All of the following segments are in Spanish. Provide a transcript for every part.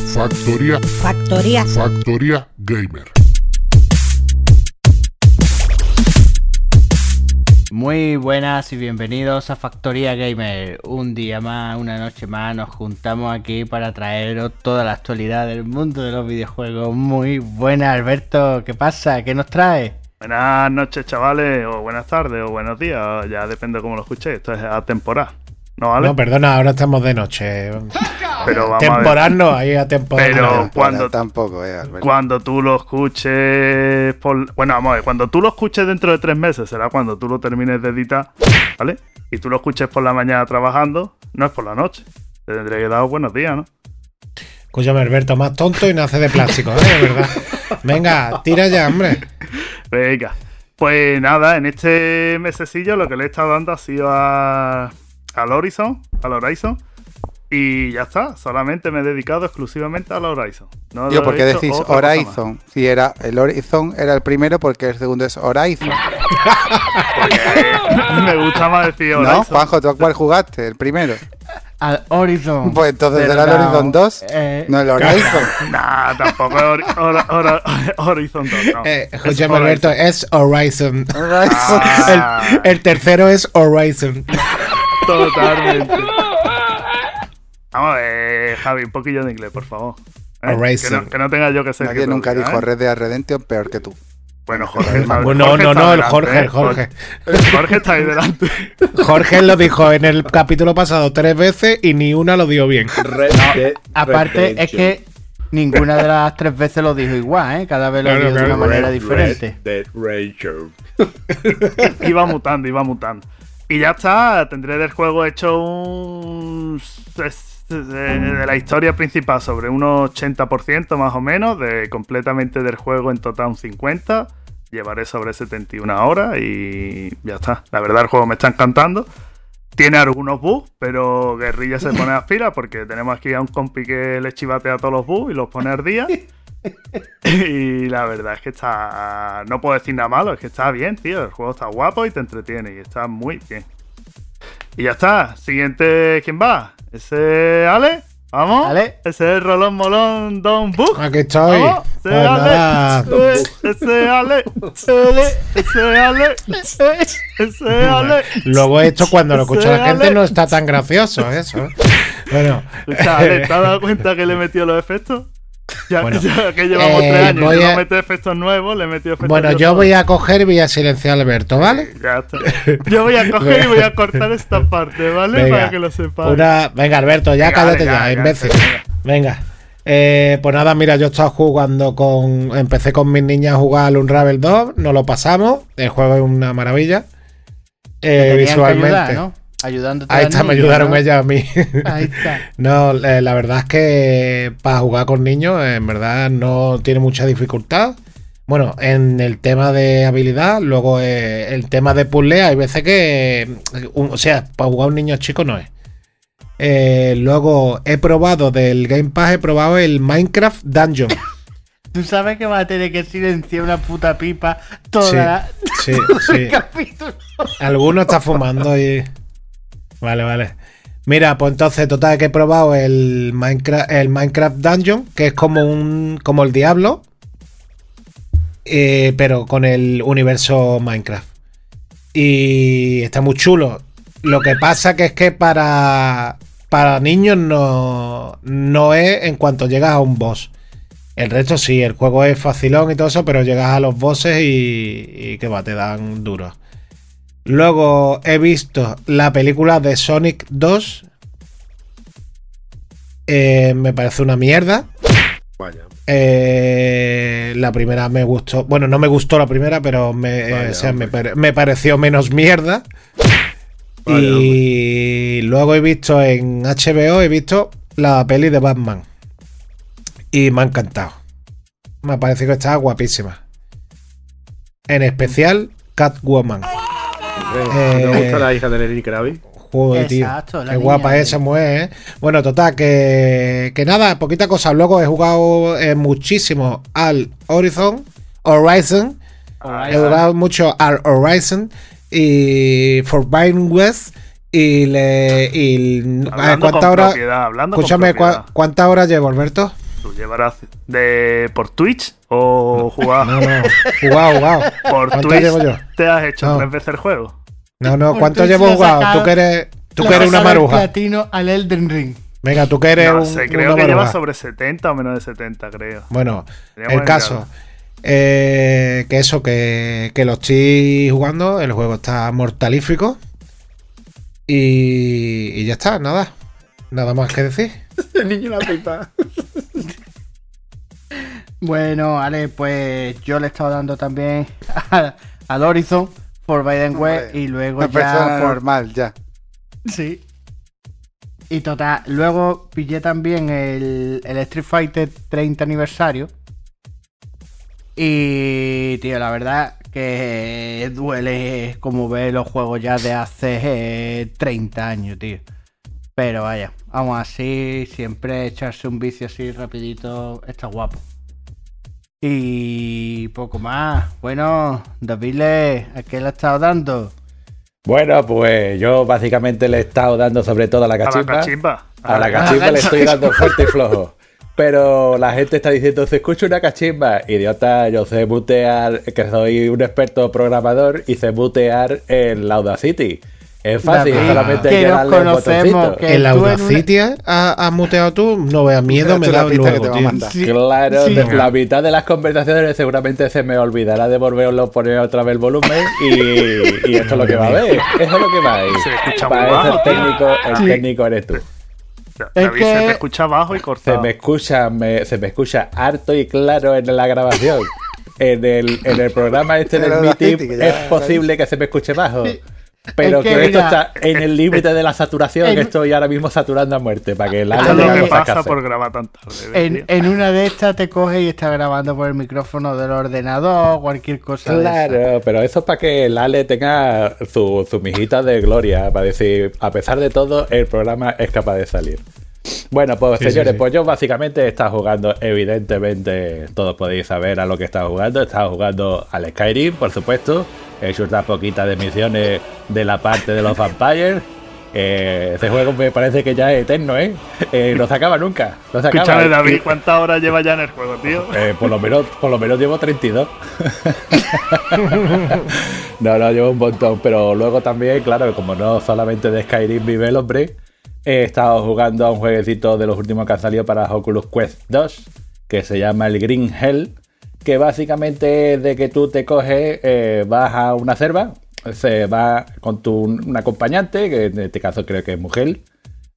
Factoría. Factor, Factoría. factoría. Factoría Gamer. Muy buenas y bienvenidos a Factoría Gamer. Un día más, una noche más, nos juntamos aquí para traeros toda la actualidad del mundo de los videojuegos. Muy buenas, Alberto. ¿Qué pasa? ¿Qué nos trae? Buenas noches, chavales, o buenas tardes, o buenos días, ya depende de cómo lo escuchéis. Esto es atemporal, ¿no vale? No, perdona, ahora estamos de noche. pero vamos a ver. Temporal no, ahí a temporal. Pero cuando, tampoco, eh, Alberto. cuando tú lo escuches. por- Bueno, vamos a ver, cuando tú lo escuches dentro de tres meses, será cuando tú lo termines de editar, ¿vale? Y tú lo escuches por la mañana trabajando, no es por la noche. Te tendré que dar buenos días, ¿no? Escúchame, Alberto, más tonto y nace de plástico, ¿eh? De verdad. Venga, tira ya, hombre. Venga. Pues nada, en este mesecillo lo que le he estado dando ha sido a, al Horizon, al Horizon. Y ya está, solamente me he dedicado exclusivamente al Horizon. No Tío, lo ¿por he qué hecho decís. Horizon? Si era el Horizon era el primero porque el segundo es Horizon. Porque me gusta más decir ¿No? Horizon. Juanjo, ¿tú a cuál jugaste? ¿El primero? Al Horizon. Pues entonces era el no, Horizon 2. eh, No el Horizon. Nah, tampoco es Hori- Hor- Hor- Horizon 2. No. Eh. Alberto, es Horizon. Horizon. Ah, El, el tercero es Horizon. Totalmente. Vamos a ver, Javi, un poquillo de inglés, por favor. ¿Eh? Que, no, que no tenga yo que ser. Nadie que nunca dijo ¿eh? Red Dead Redemption peor que tú. Bueno, Jorge. está- No, no, Jorge no, el Jorge, ¿eh? el Jorge. Jorge está ahí delante. Jorge lo dijo en el capítulo pasado tres veces y ni una lo dio bien. Red Dead Aparte, es que ninguna de las tres veces lo dijo igual, ¿eh? Cada vez lo Claro, dijo de una manera Red- diferente. Red Dead iba mutando, iba mutando. Y ya está, tendré del juego hecho un. De, de la historia principal sobre un 80% más o menos, de completamente del juego en total un 50%. Llevaré sobre 71 horas y ya está. La verdad, el juego me está encantando. Tiene algunos bugs, pero Guerrilla se pone a pilas porque tenemos aquí a un compi que le chivatea todos los bugs y los pone al día. Y la verdad es que está. No puedo decir nada malo, es que está bien, tío. El juego está guapo y te entretiene y está muy bien. Y ya está. Siguiente, ¿quién va? ¿Ese Ale? ¿Vamos? Ale. Ese es Rolón Molón Don Bug. Aquí estoy. ¿Vamos? Ese Pues Ale. Ese- Ese Ale. Ese Ale. Ese Ale. Luego esto cuando lo escucha la gente no está tan gracioso, eso. Bueno, Escucha, Ale, ¿te has dado cuenta que le he metido los efectos? Ya, Bueno, ya que llevamos eh, tres años voy y a- no efectos nuevos, le he metido efectos bueno, yo voy a coger y voy a silenciar a Alberto, ¿vale? Ya está. Yo voy a coger y voy a cortar esta parte, ¿vale? Venga, Para que lo sepas. Una... Venga, Alberto, ya Venga, cállate venga, ya, imbécil. venga. Venga. Eh, pues nada, mira, yo he estado jugando con. Empecé con mis niñas a jugar al Unravel 2, nos lo pasamos. El juego es una maravilla. Eh, visualmente. ayudar, ¿no? Ayudándote Ahí está, me ayudaron ¿no? ellas a mí. Ahí está. no, eh, la verdad es que para jugar con niños, en verdad, no tiene mucha dificultad. Bueno, en el tema de habilidad, luego eh, el tema de puzzle, hay veces que. un- o sea, para jugar a un niño chico no es. Eh, luego he probado del Game Pass, he probado el Minecraft Dungeon. Tú sabes que vas a tener que silenciar una puta pipa toda Sí, la- sí, todo sí. el capítulo. Alguno está fumando y. Vale, vale. Mira, pues entonces, total, que he probado el Minecraft, el Minecraft Dungeon, que es como un. como el Diablo. eh, pero con el universo Minecraft. Y está muy chulo. Lo que pasa que es que para. Para niños no, no es en cuanto llegas a un boss. El resto sí, el juego es facilón y todo eso, pero llegas a los bosses y, y que va, te dan duro. Luego he visto la película de Sonic 2. Eh, me parece una mierda. Vaya. Eh, la primera me gustó. Bueno, no me gustó la primera, pero me, eh, Vaya, o sea, me, hombre. pare- me pareció menos mierda. Vaya, y luego he visto en HBO, he visto la peli de Batman. Y me ha encantado. Me ha parecido que estaba guapísima. En especial Catwoman. Hombre, ¿no Eh, ¿Te gusta la hija de Lenny Kravitz? Joder, tío. Exacto, la Qué niña guapa de- esa mujer, ¿eh? Bueno, total, que, que nada, poquita cosa. Luego he jugado eh, muchísimo al Horizon. Horizon. He jugado mucho al Horizon y Forbidden West. Y le. Y, Hablando ¿Cuántas con horas? Escúchame, ¿cuá- propiedad. ¿cuántas horas llevo, Alberto? ¿Tú llevarás de por Twitch o jugar No, no. Jugado, jugado. por ¿Cuánto Twitch? llevo yo? ¿Te has hecho No. tres veces el juego? No, no. ¿Cuánto llevo jugado? Tú que eres. Tú que eres una maruja. platino al Elden Ring. Venga, tú que eres No un, sé, una creo que lleva sobre 70 o menos de 70, creo. Bueno, Teníamos el caso. eh, que eso, que, que lo estoy jugando. El juego está mortalífico. Y, y ya está, nada. Nada más que decir. El niño la pipa. Bueno, vale, pues yo le he estado dando también a- al Horizon por Biden Hombre, y luego Una persona ya por, normal, ya. Sí. Y total, luego pillé también el, el Street Fighter 30 aniversario. Y, tío, la verdad que duele como ver los juegos ya de hace eh, 30 años, tío. Pero vaya, aún así, siempre echarse un vicio así rapidito está guapo. Y poco más. Bueno, David, ¿a qué le ha estado dando? Bueno, pues yo básicamente le he estado dando sobre todo a la A la cachimba. cachimba. A la cachimba le estoy dando fuerte y flojo. Pero la gente está diciendo, se escucha una cachimba. Idiota, yo sé mutear, que soy un experto programador y sé mutear en la Audacity. Es fácil, David, solamente hay que que darle conocemos, que en la tú en una- Audacity has has muteado tú. No veas miedo, me es da pista que luego, te va a. Sí, Claro, sí. la mitad de las conversaciones seguramente se me olvidará de volverlo a poner otra vez el volumen y, y esto es lo que va a ver. Eso es lo que va a ir. Se escucha Para muy eso el técnico, el Sí. técnico eres tú. David, que- se te escucha bajo y Se cortado. me escucha, me- se me escucha harto y claro en la grabación. En el, en el programa este En del el Meeting es posible que se me escuche bajo. Pero Es que, que esto está en el límite de la saturación, en- que estoy ahora mismo saturando a muerte para que la es lo que pasa por grabar tan tarde. ¿ves, En, una de estas te coge y está grabando por el micrófono del ordenador, cualquier cosa. de. Claro, pero eso es para que el Ale tenga su, su mijita de gloria, para decir, a pesar de todo, el programa es capaz de salir. Bueno, pues Sí, señores, sí. pues yo básicamente he estado jugando, evidentemente, todos podéis saber a lo que he estado jugando. He estado jugando al Skyrim, por supuesto. He hecho unas poquitas de misiones de la parte de los vampires. Eh, ese juego me parece que ya es eterno, ¿eh? Eh, no se acaba nunca. No se acaba. Escúchame, David, ¿cuántas horas lleva ya en el juego, tío? eh, por, lo menos, por lo menos llevo 32. no, no, llevo un montón. Pero luego también, claro, como no solamente de Skyrim vive el hombre, he estado jugando a un jueguecito de los últimos que han salido para Oculus Quest 2, que se llama el Green Hell, que básicamente es de que tú te coges, eh, vas a una selva, se va con tu un acompañante, que en este caso creo que es mujer,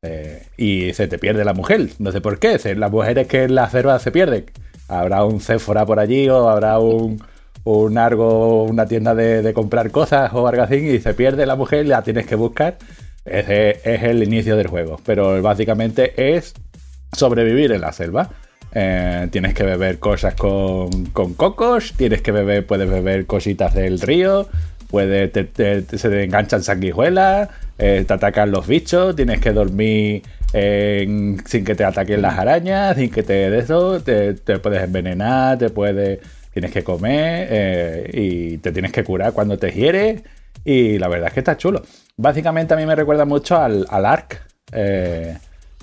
eh, y se te pierde la mujer. No sé por qué. Las mujeres que en la selva se pierden. Habrá un Sephora por allí o habrá un, un algo, una tienda de, de comprar cosas o algo así y se pierde la mujer la tienes que buscar. Ese es el inicio del juego. Pero básicamente es sobrevivir en la selva. Eh, tienes que beber cosas con, con cocos, tienes que beber, puedes beber cositas del río, puede, se te enganchan sanguijuelas, eh, te atacan los bichos, tienes que dormir en- sin que te ataquen las arañas, sin que te de eso, te, puedes envenenar, te puedes, tienes que comer eh, y te tienes que curar cuando te hieres y la verdad es que está chulo. Básicamente a mí me recuerda mucho al, al Ark.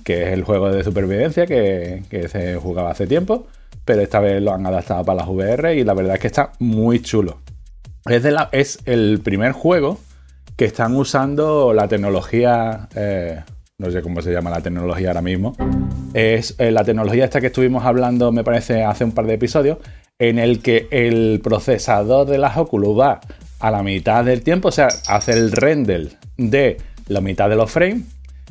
Que es el juego de supervivencia que, se jugaba hace tiempo, pero esta vez lo han adaptado para las VR y la verdad es que está muy chulo. Es el primer juego que están usando la tecnología, eh, no sé cómo se llama la tecnología ahora mismo, es eh, la tecnología esta que estuvimos hablando, me parece, hace un par de episodios, en el que el procesador de las Oculus va a la mitad del tiempo, o sea, hace el render de la mitad de los frames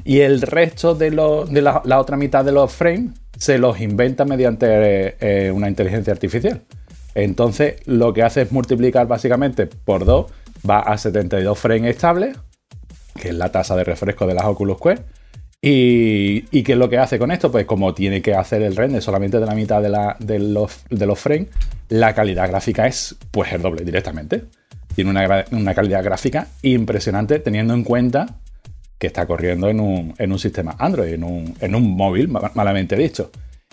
y el resto de, lo- de la, otra mitad de los frames se los inventa mediante eh, una inteligencia artificial. Entonces, lo que hace es multiplicar básicamente por 2, va a 72 frames estables, que es la tasa de refresco de las Oculus Quest. Y, y qué es lo que hace con esto? Pues como tiene que hacer el render solamente de la mitad de, la- de los, de los frames, la calidad gráfica es pues el doble directamente. Tiene una, una calidad gráfica impresionante teniendo en cuenta que está corriendo en un, en un sistema Android, en un, en un móvil, ma- malamente dicho.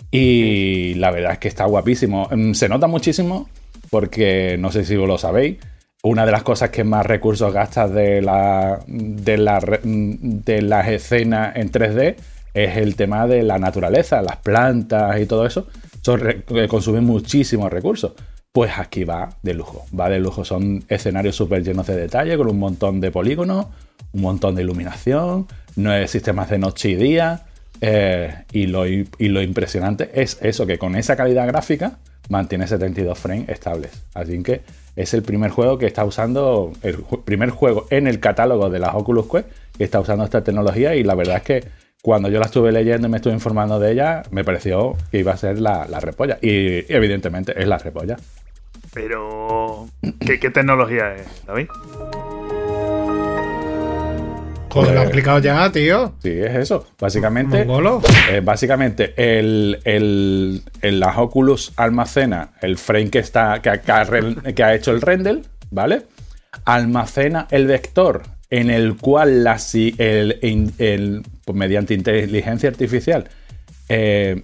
Y la verdad es que está guapísimo. Mm, Se nota muchísimo porque, no sé si vos lo sabéis, una de las cosas que más recursos gastas de, la, de, la re- de las escenas en 3D es el tema de la naturaleza, las plantas y todo eso. Son re- que consumen muchísimos recursos. Pues aquí va de lujo, va de lujo. Son escenarios súper llenos de detalle, con un montón de polígonos, un montón de iluminación, no hay sistemas de noche y día. eh, y, lo, y lo impresionante es eso, que con esa calidad gráfica mantiene 72 frames estables. Así que es el primer juego que está usando, el primer juego en el catálogo de las Oculus Quest que está usando esta tecnología y la verdad es que cuando yo la estuve leyendo y me estuve informando de ella, me pareció que iba a ser la, la repolla. Y evidentemente es la repolla. Pero, ¿qué, qué tecnología es, David? Joder, lo Pues- he explicado ya, tío. Sí, es eso. Básicamente, eh, básicamente el, el, el- las Oculus almacena el frame que, está, que, ha- que ha que ha hecho el render, ¿vale? Almacena el vector en el cual la, si- el, el- pues, mediante inteligencia artificial eh,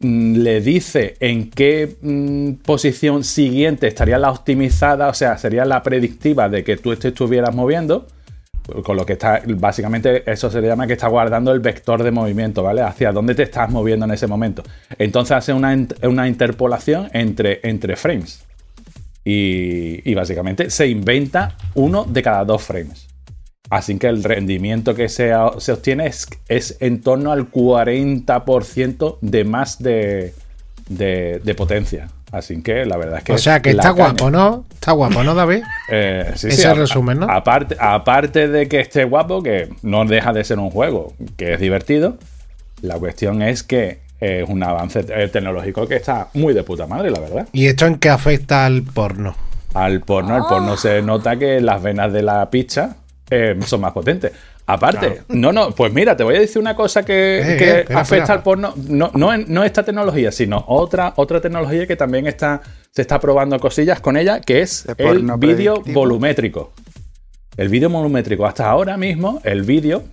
le dice en qué mm, posición siguiente estaría la optimizada, o sea, sería la predictiva de que tú estuvieras moviendo. Con lo que está, básicamente, eso se llama que está guardando el vector de movimiento, ¿vale? Hacia dónde te estás moviendo en ese momento. Entonces hace una, una interpolación entre, entre frames. Y básicamente se inventa uno de cada dos frames. Así que el rendimiento que se, se obtiene es, es en torno al 40% de más de, de- de potencia. Así que la verdad es que. O sea, que está caña. guapo, ¿no? Está guapo, ¿no, David? Eh, sí, Ese sí, resumen, ¿no? Aparte, aparte de que esté guapo, que no deja de ser un juego que es divertido, la cuestión es que es un avance tecnológico que está muy de puta madre, la verdad. ¿Y esto en qué afecta al porno? Al porno, el porno se nota que las venas de la picha eh, son más potentes. Aparte, no, no, pues mira, te voy a decir una cosa que, Eh, que eh, espera, afecta espera. al porno. No, no, no esta tecnología, sino otra, otra tecnología que también está, se está probando cosillas con ella, que es De el vídeo volumétrico. El vídeo volumétrico. Hasta ahora mismo, el vídeo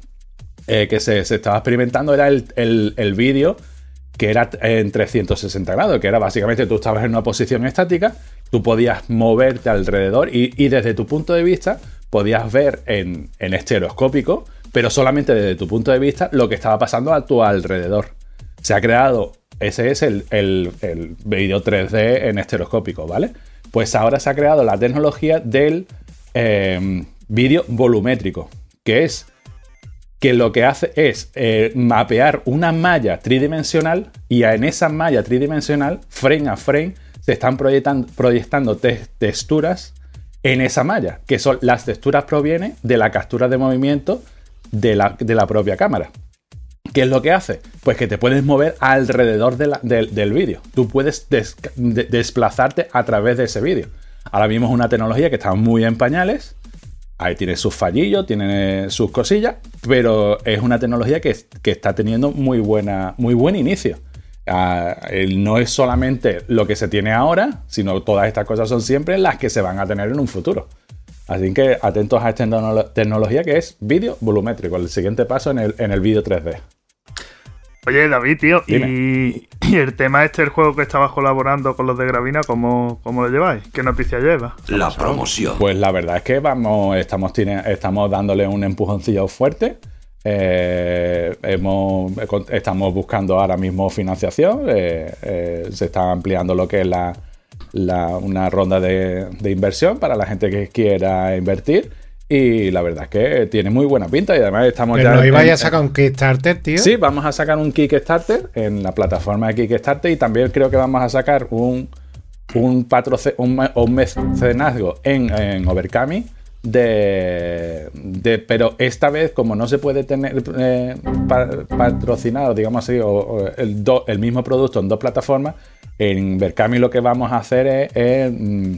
que se, se estaba experimentando era el, el- el vídeo que era en 360 grados, que era básicamente tú estabas en una posición estática, tú podías moverte alrededor y, y desde tu punto de vista podías ver en, estereoscópico, pero solamente desde tu punto de vista lo que estaba pasando a tu alrededor. Se ha creado, ese es el, el, vídeo 3D en estereoscópico, ¿vale? Pues ahora se ha creado la tecnología del eh, vídeo volumétrico, que es que lo que hace es eh, mapear una malla tridimensional y en esa malla tridimensional, frame a frame, se están proyectan- proyectando te- texturas en esa malla, que son las texturas provienen de la captura de movimiento de la, de la propia cámara. ¿Qué es lo que hace? Pues que te puedes mover alrededor de la- del- vídeo. Tú puedes des- de- desplazarte a través de ese vídeo. Ahora mismo es una tecnología que está muy en pañales. Ahí tiene sus fallillos, tiene sus cosillas, pero es una tecnología que, que está teniendo muy, buena, muy buen inicio. El- no es solamente lo que se tiene ahora, sino todas estas cosas son siempre las que se van a tener en un futuro. Así que atentos a esta tecnolo- tecnología que es vídeo volumétrico, el siguiente paso en el, en el vídeo 3D. Oye, David, tío, y, el tema este, el juego que estabas colaborando con los de Gravina, ¿cómo, cómo lo lleváis? ¿Qué noticia lleva? La promoción. Pues la verdad es que vamos, estamos, tiene- estamos dándole un empujoncillo fuerte. Eh, hemos- estamos buscando ahora mismo financiación. eh, eh, se está ampliando lo que es la, la- una ronda de, de inversión para la gente que quiera invertir. Y la verdad es que tiene muy buena pinta. Y además estamos Pero ya. no ibais a sacar un Kickstarter, tío. Sí, vamos a sacar un Kickstarter en la plataforma de Kickstarter y también creo que vamos a sacar un, un, patroce- un, me- un mecenazgo en, en Overcami de, de- pero esta vez como no se puede tener eh, pa- patrocinado digamos así el, el mismo producto en dos plataformas en Overcami lo que vamos a hacer es, mm,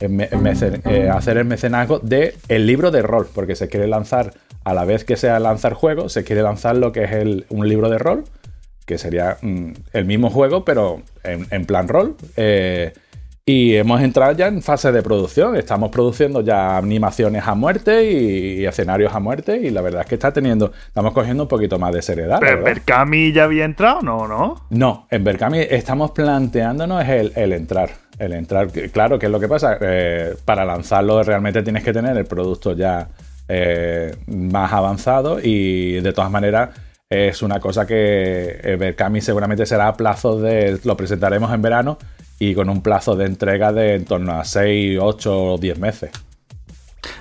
eh, hacer el mecenazgo de el libro de rol porque se quiere lanzar a la vez que sea lanzar juego se quiere lanzar lo que es el- un libro de rol que sería mm, el mismo juego, pero en, en plan rol. eh, Y hemos entrado ya en fase de producción. Estamos produciendo ya animaciones a muerte y, y escenarios a muerte. Y la verdad es que está teniendo. Estamos cogiendo un poquito más de seriedad. ¿Pero. Berkami ya había entrado? No, no. No, en Berkami estamos planteándonos el, el entrar. El entrar. Claro, ¿qué es lo que pasa? Eh, para lanzarlo realmente tienes que tener el producto ya eh, más avanzado y de todas maneras es una cosa que eh, Berkami seguramente será a plazo de... Lo presentaremos en verano y con un plazo de entrega de en torno a 6, 8 o 10 meses.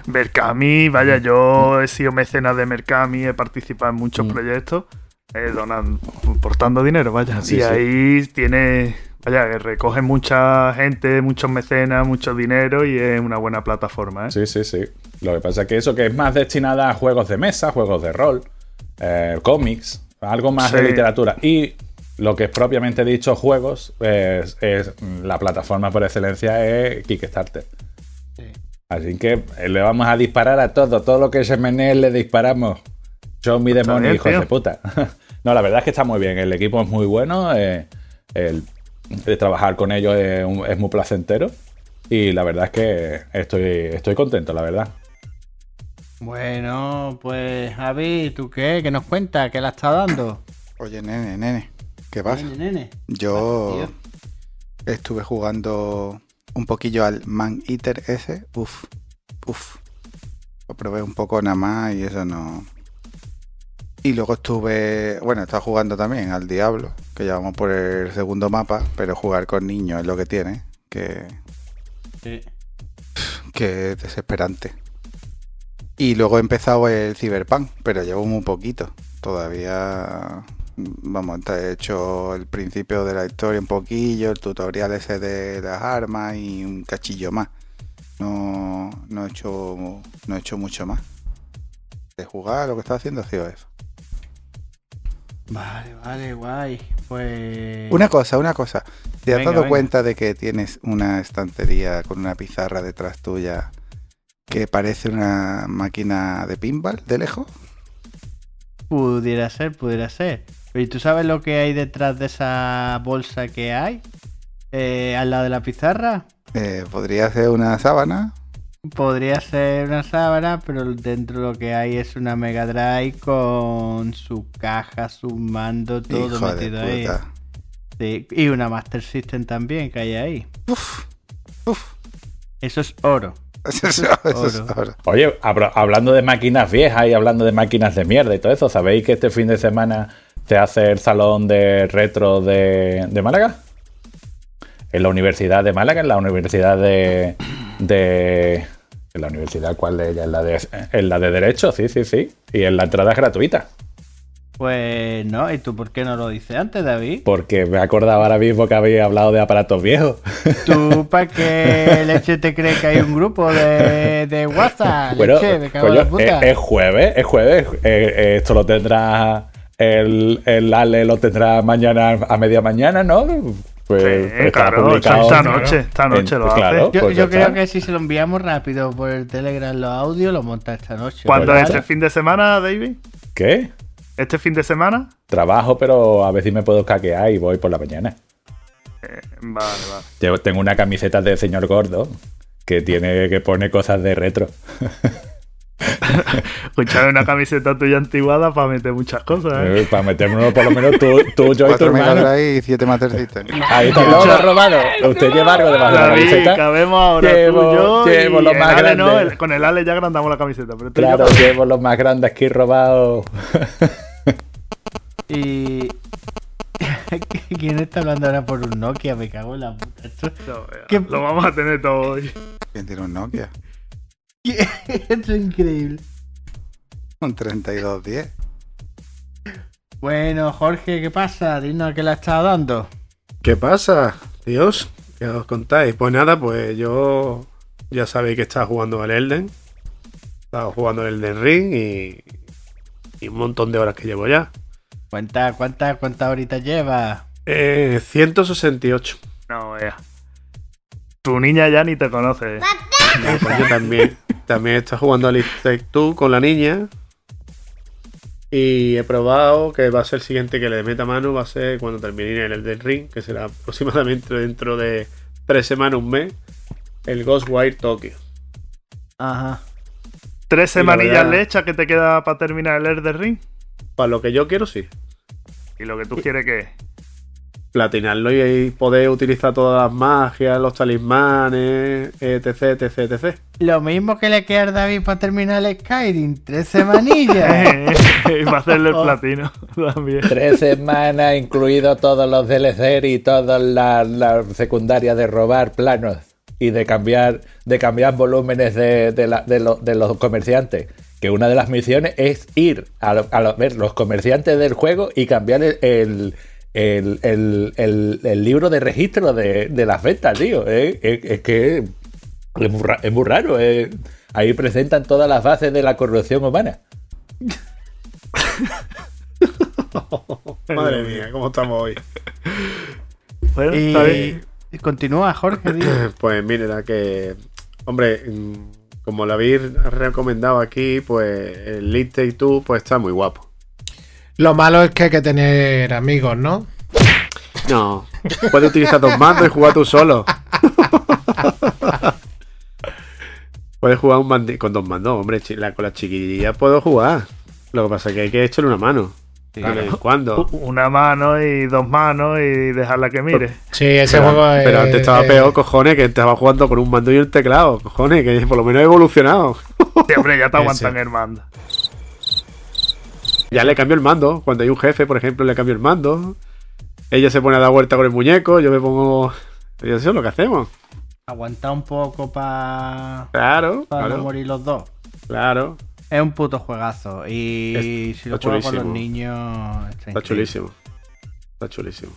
Berkami, vaya, yo he sido mecenas de Mercami, he participado en muchos Mm. proyectos, eh, donan, portando dinero, vaya. Sí, y sí. ahí tiene, vaya, que recoge mucha gente, muchos mecenas, mucho dinero y es una buena plataforma, ¿eh? Sí, sí, sí. Lo que pasa es que eso que es más destinada a juegos de mesa, juegos de rol, eh, cómics, algo más de literatura. Y lo que es propiamente dicho juegos, es, es- la plataforma por excelencia es Kickstarter. Sí. Así que eh, le vamos a disparar a todo. Todo lo que se menee le disparamos. Show me demonio, hijos tío. de puta. no, la verdad es que está muy bien. El equipo es muy bueno. eh, el, el trabajar con ellos es, muy placentero. Y la verdad es que estoy, estoy contento, la verdad. Bueno, pues Javi, ¿tú qué? ¿Qué nos cuentas? ¿Qué has estado dando? Oye, nene, nene, ¿qué pasa? Nene, nene. Yo estuve jugando un poquillo al Man Eater ese. Uf, uf. Lo probé un poco nada más y eso no. Y luego estuve, bueno, estaba jugando también al Diablo, que ya vamos por el segundo mapa, pero jugar con niños es lo que tiene, que, Sí. que es desesperante. Y luego he empezado el Cyberpunk, pero llevo muy poquito. Todavía, vamos, he hecho el principio de la historia un poquillo, el tutorial ese de las armas y un cachillo más. No, no he hecho, no he hecho mucho más. De jugar, lo que estaba haciendo ha sido eso. Vale, vale, guay. Pues. Una cosa, una cosa. ¿Te has dado venga. cuenta de que tienes una estantería con una pizarra detrás tuya que parece una máquina de pinball de lejos? Pudiera ser, pudiera ser. Pero ¿y tú sabes lo que hay detrás de esa bolsa que hay? Eh, al lado de la pizarra. Eh, podría ser una sábana. Podría ser una sábana, pero dentro lo que hay es una Mega Drive con su caja, su mando, todo Hijo de metido ahí. Sí, Y una Master System también que hay ahí. Uf, uf. Eso es oro. Eso es- eso es oro. Oye, habla- hablando de máquinas viejas y hablando de máquinas de mierda y todo eso, ¿sabéis que este fin de semana se hace el salón de retro de, de Málaga? En la Universidad de Málaga, en la Universidad de. de ¿En la universidad cuál de ella? En la de, en la de Derecho, sí, sí, sí. Y en la entrada es gratuita. Pues no, ¿y tú por qué no lo dices antes, David? Porque me acordaba ahora mismo que había hablado de aparatos viejos. ¿Tú para qué leche te crees que hay un grupo de, de WhatsApp? Bueno, leche, me cago en la puta. es, es jueves, es jueves. Eh, eh, esto lo tendrá el, el Ale, lo tendrá mañana a media mañana, ¿no? Pues Sí, claro, publicado. esta noche, esta noche en- lo hace. claro, Yo, pues yo creo está. que si se lo enviamos rápido por el Telegram los audios, lo monta esta noche. ¿Cuándo Pues es este fin de semana, David? ¿Qué? ¿Este fin de semana? Trabajo, pero a ver si me puedo caquear y voy por la mañana. Eh, vale, vale. Yo tengo una camiseta de señor gordo que tiene que pone cosas de retro. Escuchar una camiseta tuya antiguada para meter muchas cosas, ¿eh? Eh, Para meternos por lo menos tú, tú yo y tu Cuatro hermano. Y siete Master System. Ahí está todo robado. Usted lleva algo debajo de la camiseta. cabemos ahora Llevo- tú, yo llevo y lo el más Ale no, grande. el- con el Ale ya agrandamos la camiseta, pero yo Claro, cabemos. llevo los más grandes que he robado. Y. ¿Quién está hablando ahora por un Nokia? Me cago en la puta. Esto, No, vea, ¿Qué? Lo vamos a tener todo hoy. ¿Quién tiene un Nokia? es increíble. Un 3210. Bueno, Jorge, ¿qué pasa? Dinos a qué le has estado dando. ¿Qué pasa, Dios? ¿Qué os contáis? Pues nada, pues yo ya sabéis que estaba jugando al Elden. Estaba jugando el Elden Ring y, y un montón de horas que llevo ya. ¿Cuántas cuánta, cuántas horitas llevas? Eh, 168. No, vea. Tu niña ya ni te conoce. No, pues también, también está jugando al Take Two con la niña. Y he probado que va a ser el siguiente que le meta mano, va a ser cuando termine el Elden Ring, que será aproximadamente dentro de tres semanas, un mes, el Ghostwire Tokyo. Ajá. Tres semanillas verdad- le echas que te queda para terminar el Elden Ring. Para lo que yo quiero, sí. Y lo que tú quieres que es. Platinarlo y ahí poder utilizar todas las magias, los talismanes, etc, etc, etc. Lo mismo que le queda a David para terminar el Skyrim. Tres semanillas. y para hacerle el Oh. platino también. Tres semanas, incluidos todos los DLC y todas las secundarias de robar planos y de cambiar, de cambiar volúmenes de, de la- de lo- de los comerciantes. Que una de las misiones es ir a, lo- a lo- ver los comerciantes del juego y cambiar el, el, el- el- el- el libro de registro de, de las ventas, tío. Es, es que es muy, es muy raro. Ahí presentan todas las bases de la corrupción humana. Madre mía, ¿cómo estamos hoy? Bueno, y, y continúa, Jorge. Pues mira, que. Hombre, mm, como lo habéis recomendado aquí, pues el Lead Take Two pues está muy guapo. Lo malo es que hay que tener amigos, ¿no? No, puedes utilizar dos mandos y jugar tú solo. puedes jugar un mandi- con dos mandos, hombre. la- con las chiquillas puedo jugar. Lo que pasa es que hay que echarle una mano. Cuando. U- Una mano y dos manos y dejarla que mire. Sí, ese Pero, juego es. pero antes estaba eh, peor, cojones, que estaba jugando con un mando y un teclado, cojones, que por lo menos he evolucionado. Sí, hombre, ya te Ese. aguantan el mando. Ya le cambio el mando. Cuando hay un jefe, por ejemplo, le cambio el mando. Ella se pone a dar vuelta con el muñeco, yo me pongo. Y eso es lo que hacemos. Aguanta un poco para Claro, no claro, morir los dos. claro. Es un puto juegazo. Y si lo juegas con los niños. Está chulísimo. Está chulísimo.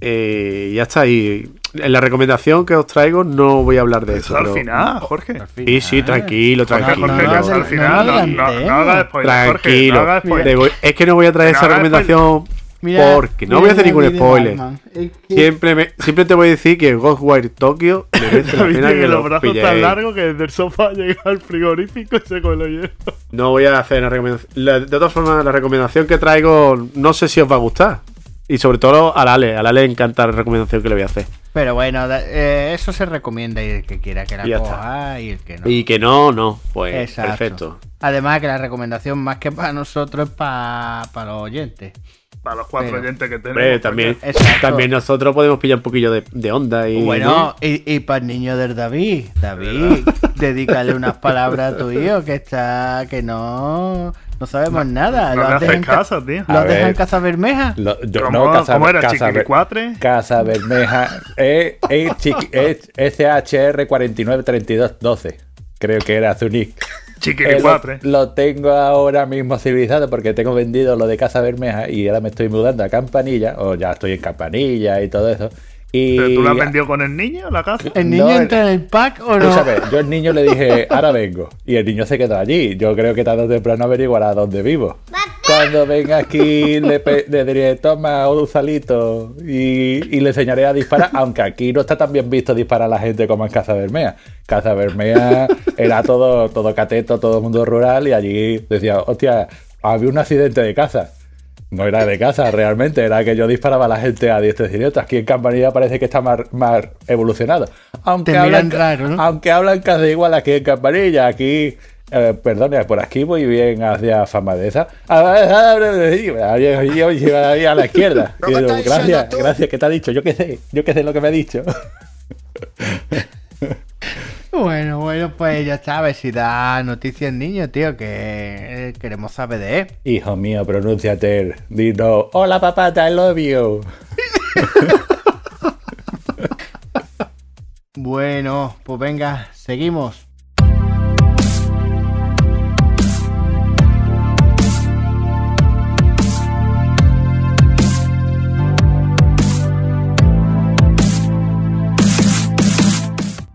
Eh, ya está ahí. En la recomendación que os traigo no voy a hablar de eso. Eso al pero- final, Jorge. Al final. Sí, sí, tranquilo, tranquilo. Jorge, no, no, al final no no, no, no adelantemos. hagas spoiler, Jorge. Tranquilo. Spoiler. Es que no voy a traer esa recomendación Mira, porque no voy a hacer ningún spoiler. Batman. Es que- Siempre, me- siempre te voy a decir que Ghostwire Tokyo merece la pena que los lo brazos tan largos que desde el sofá llega al frigorífico y se cuela hielo. No voy a hacer una recomendación. La- De todas formas, la recomendación que traigo no sé si os va a gustar. Y sobre todo a Ale. A Ale le encanta la recomendación que le voy a hacer. Pero bueno, eh, eso se recomienda y el que quiera que la Y está. coja y el que no. Y que no, no. Pues Exacto. perfecto. Además que la recomendación más que para nosotros es para, para los oyentes. Para los cuatro Pero- oyentes que tenemos. Hombre, también, también nosotros podemos pillar un poquillo de, de onda y. Bueno, y, y para el niño del David, David, dedícale unas palabras a tu hijo que está, que no, no sabemos nada. No Lo le has dejado haces en ca- caso, tío. lo A has dejado en. Casa Bermeja. Lo- yo- ¿Cómo, no, Casa, cómo era? Casa, ¿Chiquilicuatre? Casa Bermeja. eh, eh, chiqui- eh, SHR 493212. Creo que era Zunic. Eh, lo, Chiquilicuatre. lo tengo ahora mismo civilizado porque tengo vendido lo de Casa Bermeja y ahora me estoy mudando a Campanilla, o ya estoy en Campanilla y todo eso. Y ¿Pero tú lo has vendido con el niño la casa? ¿El niño No, entra en el pack o no? Escúchame, yo al niño le dije, ahora vengo. Y el niño se quedó allí. Yo creo que tarde o temprano averiguará dónde vivo. Cuando venga aquí, le, le diré, toma un salito y, y le enseñaré a disparar. Aunque aquí no está tan bien visto disparar a la gente como en Casa Bermea. Casa Bermea era todo, todo cateto, todo mundo rural. Y allí decía, hostia, había un accidente de casa. No era de casa realmente, era que yo disparaba a la gente a diestra y siniestra. Aquí en Campanilla parece que está más, más evolucionado. Aunque Te hablan, raro, ¿no? aunque hablan casi igual aquí en Campanilla, aquí, eh, perdona, por aquí voy bien hacia Famadeza. A la izquierda. Digo, gracias, gracias, ¿qué te ha dicho? Yo qué sé, yo qué sé lo que me ha dicho. Bueno, bueno, pues ya ver si da noticias niño, tío, que eh, queremos saber de él. Hijo mío, pronúnciate. Dino, hola papata, I love you. Bueno, pues venga, seguimos.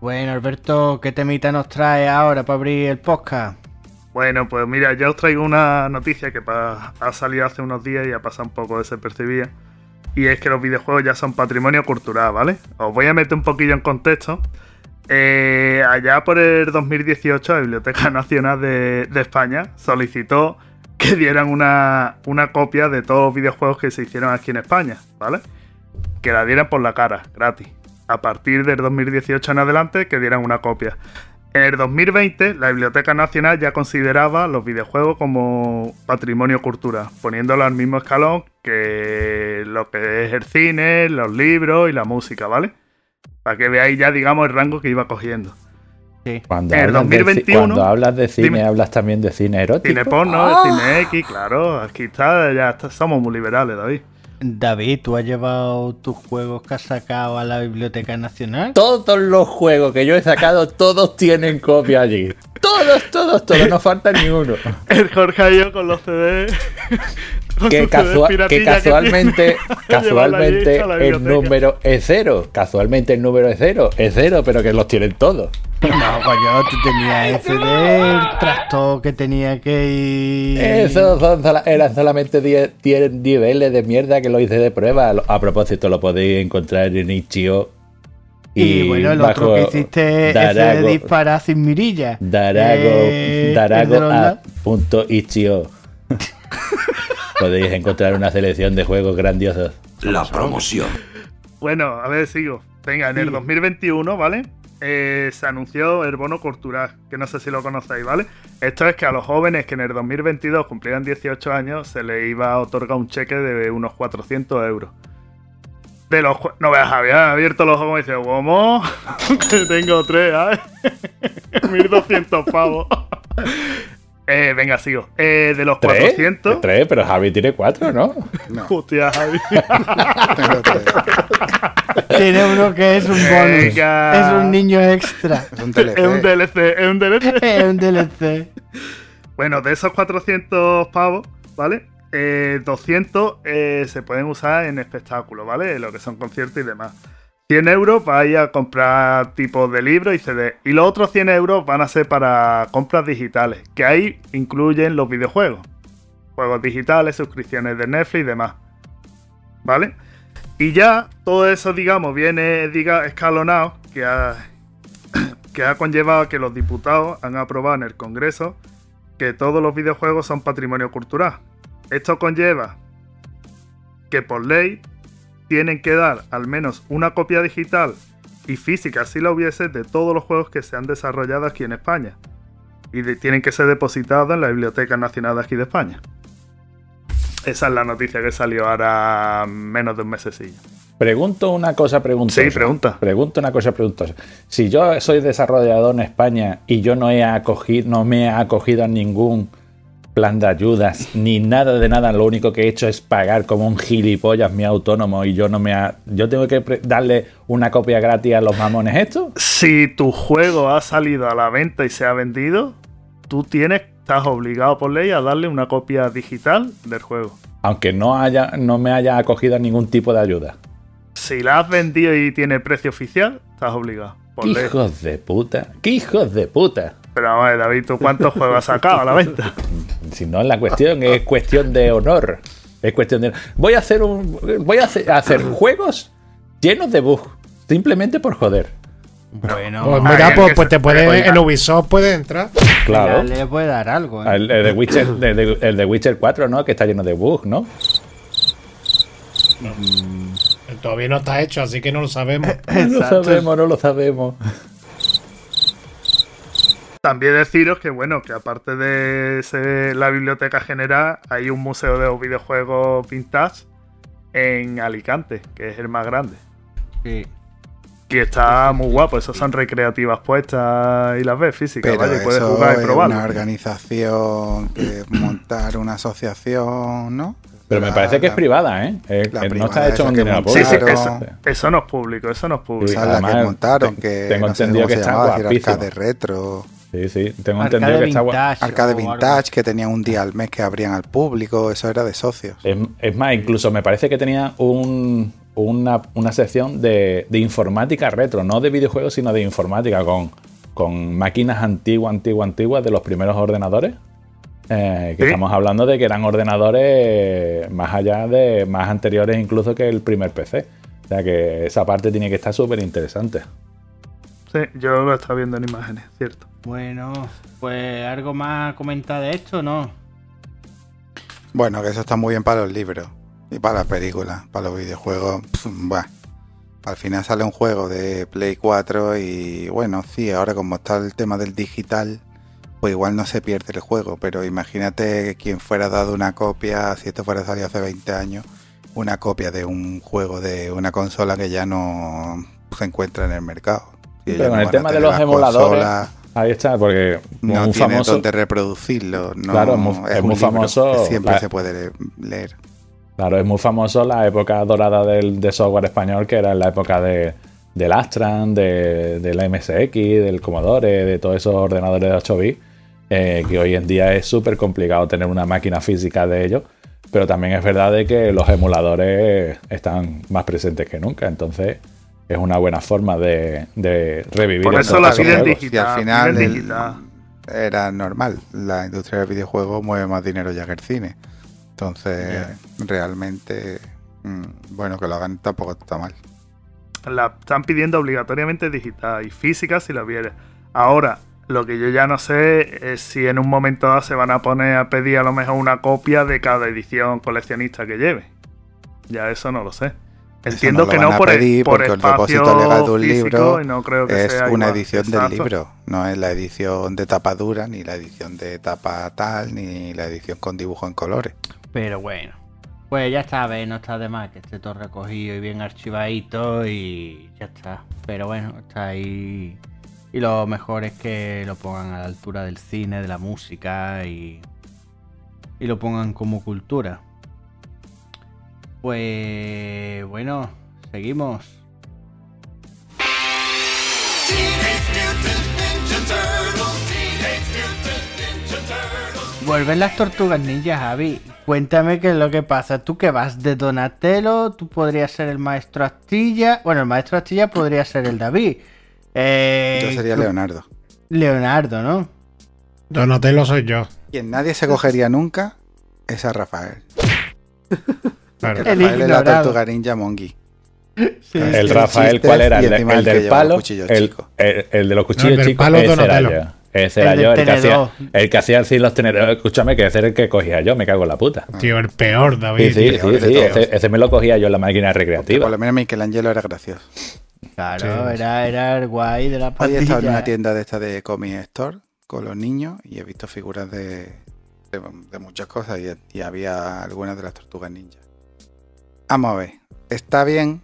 Bueno, Alberto, ¿qué temita nos trae ahora para abrir el podcast? Bueno, pues mira, ya os traigo una noticia que ha salido hace unos días y ha pasado un poco desapercibida. Y es que los videojuegos ya son patrimonio cultural, ¿vale? Os voy a meter un poquillo en contexto. Eh, allá por el 2018, la Biblioteca Nacional de, de España solicitó que dieran una, una copia de todos los videojuegos que se hicieron aquí en España, ¿vale? Que la dieran por la cara, gratis. A partir del 2018 en adelante que dieran una copia. En el 2020, la Biblioteca Nacional ya consideraba los videojuegos como patrimonio cultural, poniéndolo al mismo escalón que lo que es el cine, los libros y la música, ¿vale? Para que veáis ya, digamos, el rango que iba cogiendo. Sí. Cuando, En el hablas de ci- 2021, cuando hablas de cine, dime. hablas también de cine erótico. Cine porno, ¡Ah! cine X, claro, aquí está, ya está- somos muy liberales, David. David, ¿tú has llevado tus juegos que has sacado a la Biblioteca Nacional? Todos los juegos que yo he sacado, todos tienen copia allí. Todos, todos, todos, no falta ni uno. El Jorge y yo con los CD. con Que, casua- CDs que casualmente, casualmente el número es cero. Casualmente el número es cero. Es cero, pero que los tienen todos. No, coño, tú tenías ese del trasto que tenía que ir. Esos son eran solamente 10 10 niveles de mierda que lo hice de prueba. A propósito, lo podéis encontrar en Itch.io. Y, bueno, el otro bajo que hiciste ese de Darago- disparar sin mirilla. Darago, Eh, Darago. Podéis encontrar una selección de juegos grandiosos. La promoción. Bueno, a ver, sigo. Venga, en el Sí. 2021, ¿vale? Eh, se anunció el bono cultural, que no sé si lo conocéis, ¿vale? Esto es que a los jóvenes que en el 2022 cumplían 18 años se les iba a otorgar un cheque de unos 400 euros. De los No veas, había abierto los ojos y dice, ¿cómo? que tengo tres, ¿sabes? 1200 pavos. Eh, venga, sigo. Eh, de los ¿Tres? 400. Tres, pero Javi tiene cuatro, ¿no? No, Hostia, Javi. tengo tres. Tiene uno que es un bonus. Venga. Es un niño extra. Es un DLC. Es un DLC, es un DLC. Es un DLC. Bueno, de esos 400 pavos, ¿vale? Eh, 200 eh, se pueden usar en espectáculos, ¿vale? Lo que son conciertos y demás. 100 euros vais a comprar tipos de libros y CD. Y los otros 100 euros van a ser para compras digitales, que ahí incluyen los videojuegos. Juegos digitales, suscripciones de Netflix y demás. ¿Vale? Y ya todo eso, digamos, viene diga, escalonado, que ha, que ha conllevado que los diputados han aprobado en el Congreso que todos los videojuegos son patrimonio cultural. Esto conlleva que por ley tienen que dar al menos una copia digital y física, si la hubiese, de todos los juegos que se han desarrollado aquí en España. Y de- tienen que ser depositados en la Biblioteca Nacional de aquí de España. Esa es la noticia que salió ahora menos de un mesecillo. Pregunto una cosa preguntosa. Sí, pregunta. Pregunto una cosa preguntosa. Si yo soy desarrollador en España y yo no he acogido, no me he acogido a ningún plan de ayudas ni nada de nada, lo único que he hecho es pagar como un gilipollas mi autónomo y yo no me ha, yo tengo que darle una copia gratis a los mamones estos. Si tu juego ha salido a la venta y se ha vendido, tú tienes, estás obligado por ley a darle una copia digital del juego. Aunque no haya, no me haya acogido a ningún tipo de ayuda. Si la has vendido y tiene precio oficial, estás obligado. Por ¡Qué ley. hijos de puta! ¡Qué hijos de puta! Pero vamos a ver, David, ¿tú cuántos juegos has sacado a la venta? Si no, la cuestión es cuestión de honor. Es cuestión de. Voy a hacer un. Voy a hacer, a hacer juegos llenos de bugs. Simplemente por joder. Bueno, Pues Ah, mira, pues, pues te puede, en Ubisoft puede entrar. Claro. ya le puede dar algo. ¿eh? El, el de Witcher, de- de- el de Witcher 4, ¿no? Que está lleno de bugs, ¿no? Todavía no está hecho, así que no lo sabemos. No lo sabemos, no lo sabemos. También deciros que, bueno, que aparte de ese- la biblioteca general, hay un museo de videojuegos vintage en Alicante, que es el más grande. Sí. Y está muy guapo, esos son recreativas puestas y las ves físicas, Pero ¿vale? Y puedes eso jugar y es probarlo. una organización que montar una asociación, ¿no? Pero me parece que es privada, ¿eh? Eh, la no está hecho con dinero Sí, público. sí, Claro. eso, eso no es público, eso no es público. Esa es la que montaron, te- que tengo no sé entendido cómo que se está llamaba, si era arcade retro. Sí, sí. Tengo entendido Arcade que está vintage Arcade o algo. Vintage, que tenía un día al mes que abrían al público, eso era de socios. Es, es más, incluso me parece que tenía un- una, una sección de, de informática retro, no de videojuegos, sino de informática, con, con máquinas antiguas, antiguas, antiguas de los primeros ordenadores. Eh, que ¿Sí? estamos hablando de que eran ordenadores más allá de, más anteriores incluso que el primer PC. O sea que esa parte tiene que estar súper interesante. Sí, yo lo estaba viendo en imágenes, cierto. Bueno, pues algo más a comentar de esto, ¿no? Bueno, que eso está muy bien para los libros y para las películas, para los videojuegos. pf, buah. al final sale un juego de Play 4 y bueno, sí, ahora como está el tema del digital, pues igual no se pierde el juego, pero imagínate quien fuera dado una copia, si esto fuera salido hace 20 años, una copia de un juego de una consola que ya no se encuentra en el mercado. Pero con no el tema de los emuladores, consolas, Ahí está, porque no muy tiene famoso. donde reproducirlo. No, Claro, es muy- es famoso que siempre la- se puede le- leer. Claro, es muy famoso la época dorada del, de software español, que era la época de, del Astran, de, del MSX, del Commodore, de todos esos ordenadores de 8 bits, eh, que hoy en día es súper complicado tener una máquina física de ellos, pero también es verdad de que los emuladores están más presentes que nunca, entonces es una buena forma de, de revivir Por eso la vida es digital. al final el- digital. era normal. La industria del videojuego mueve más dinero ya que el cine. Entonces, realmente, mm, bueno, que lo hagan tampoco está mal. La están pidiendo obligatoriamente digital y física si la viene. Ahora, lo que yo ya no sé es si en un momento dado se van a poner a pedir a lo mejor una copia de cada edición coleccionista que lleve. Ya eso no lo sé. Entiendo no que no por, pedir por porque el espacio depósito legal de un físico libro y no creo que Es sea una igual. edición Exacto. del libro, no es la edición de tapa dura, ni la edición de tapa tal, ni la edición con dibujo en colores. Pero bueno. Pues ya está, ve, no está de más que esté todo recogido y bien archivadito y ya está. Pero bueno, está ahí. Y lo mejor es que lo pongan a la altura del cine, de la música y. Y lo pongan como cultura. Pues bueno, seguimos. Vuelven las tortugas ninjas, Javi. Cuéntame qué es lo que pasa. Tú que vas de Donatello, tú podrías ser el maestro Astilla. Bueno, el maestro Astilla podría ser el David. Eh, Yo sería tú- Leonardo. Leonardo, ¿no? Donatello soy yo. Quien nadie se cogería nunca es a Rafael. Claro. El Rafael ignorado. tortuga ninja Mongi. Sí. El Rafael, ¿cuál era? El, el del palo. cuchillos El, chicos. el- el de los No, cuchillos el del chicos, ese era yo. Ese era yo, el que, hacía, el que hacía así los tenedores. Escúchame, que ese era el que cogía yo, me cago en la puta. Tío, el peor, David. sí, sí, sí, ese, ese me lo cogía yo en la máquina Que por recreativa. lo menos Michelangelo era gracioso. Claro, Sí, era, era el guay de la Hoy he pandilla. estado en una tienda de esta de Comic Store con los niños y he visto figuras de, de, de muchas cosas y, y había algunas de las tortugas ninja. Vamos a ver, está bien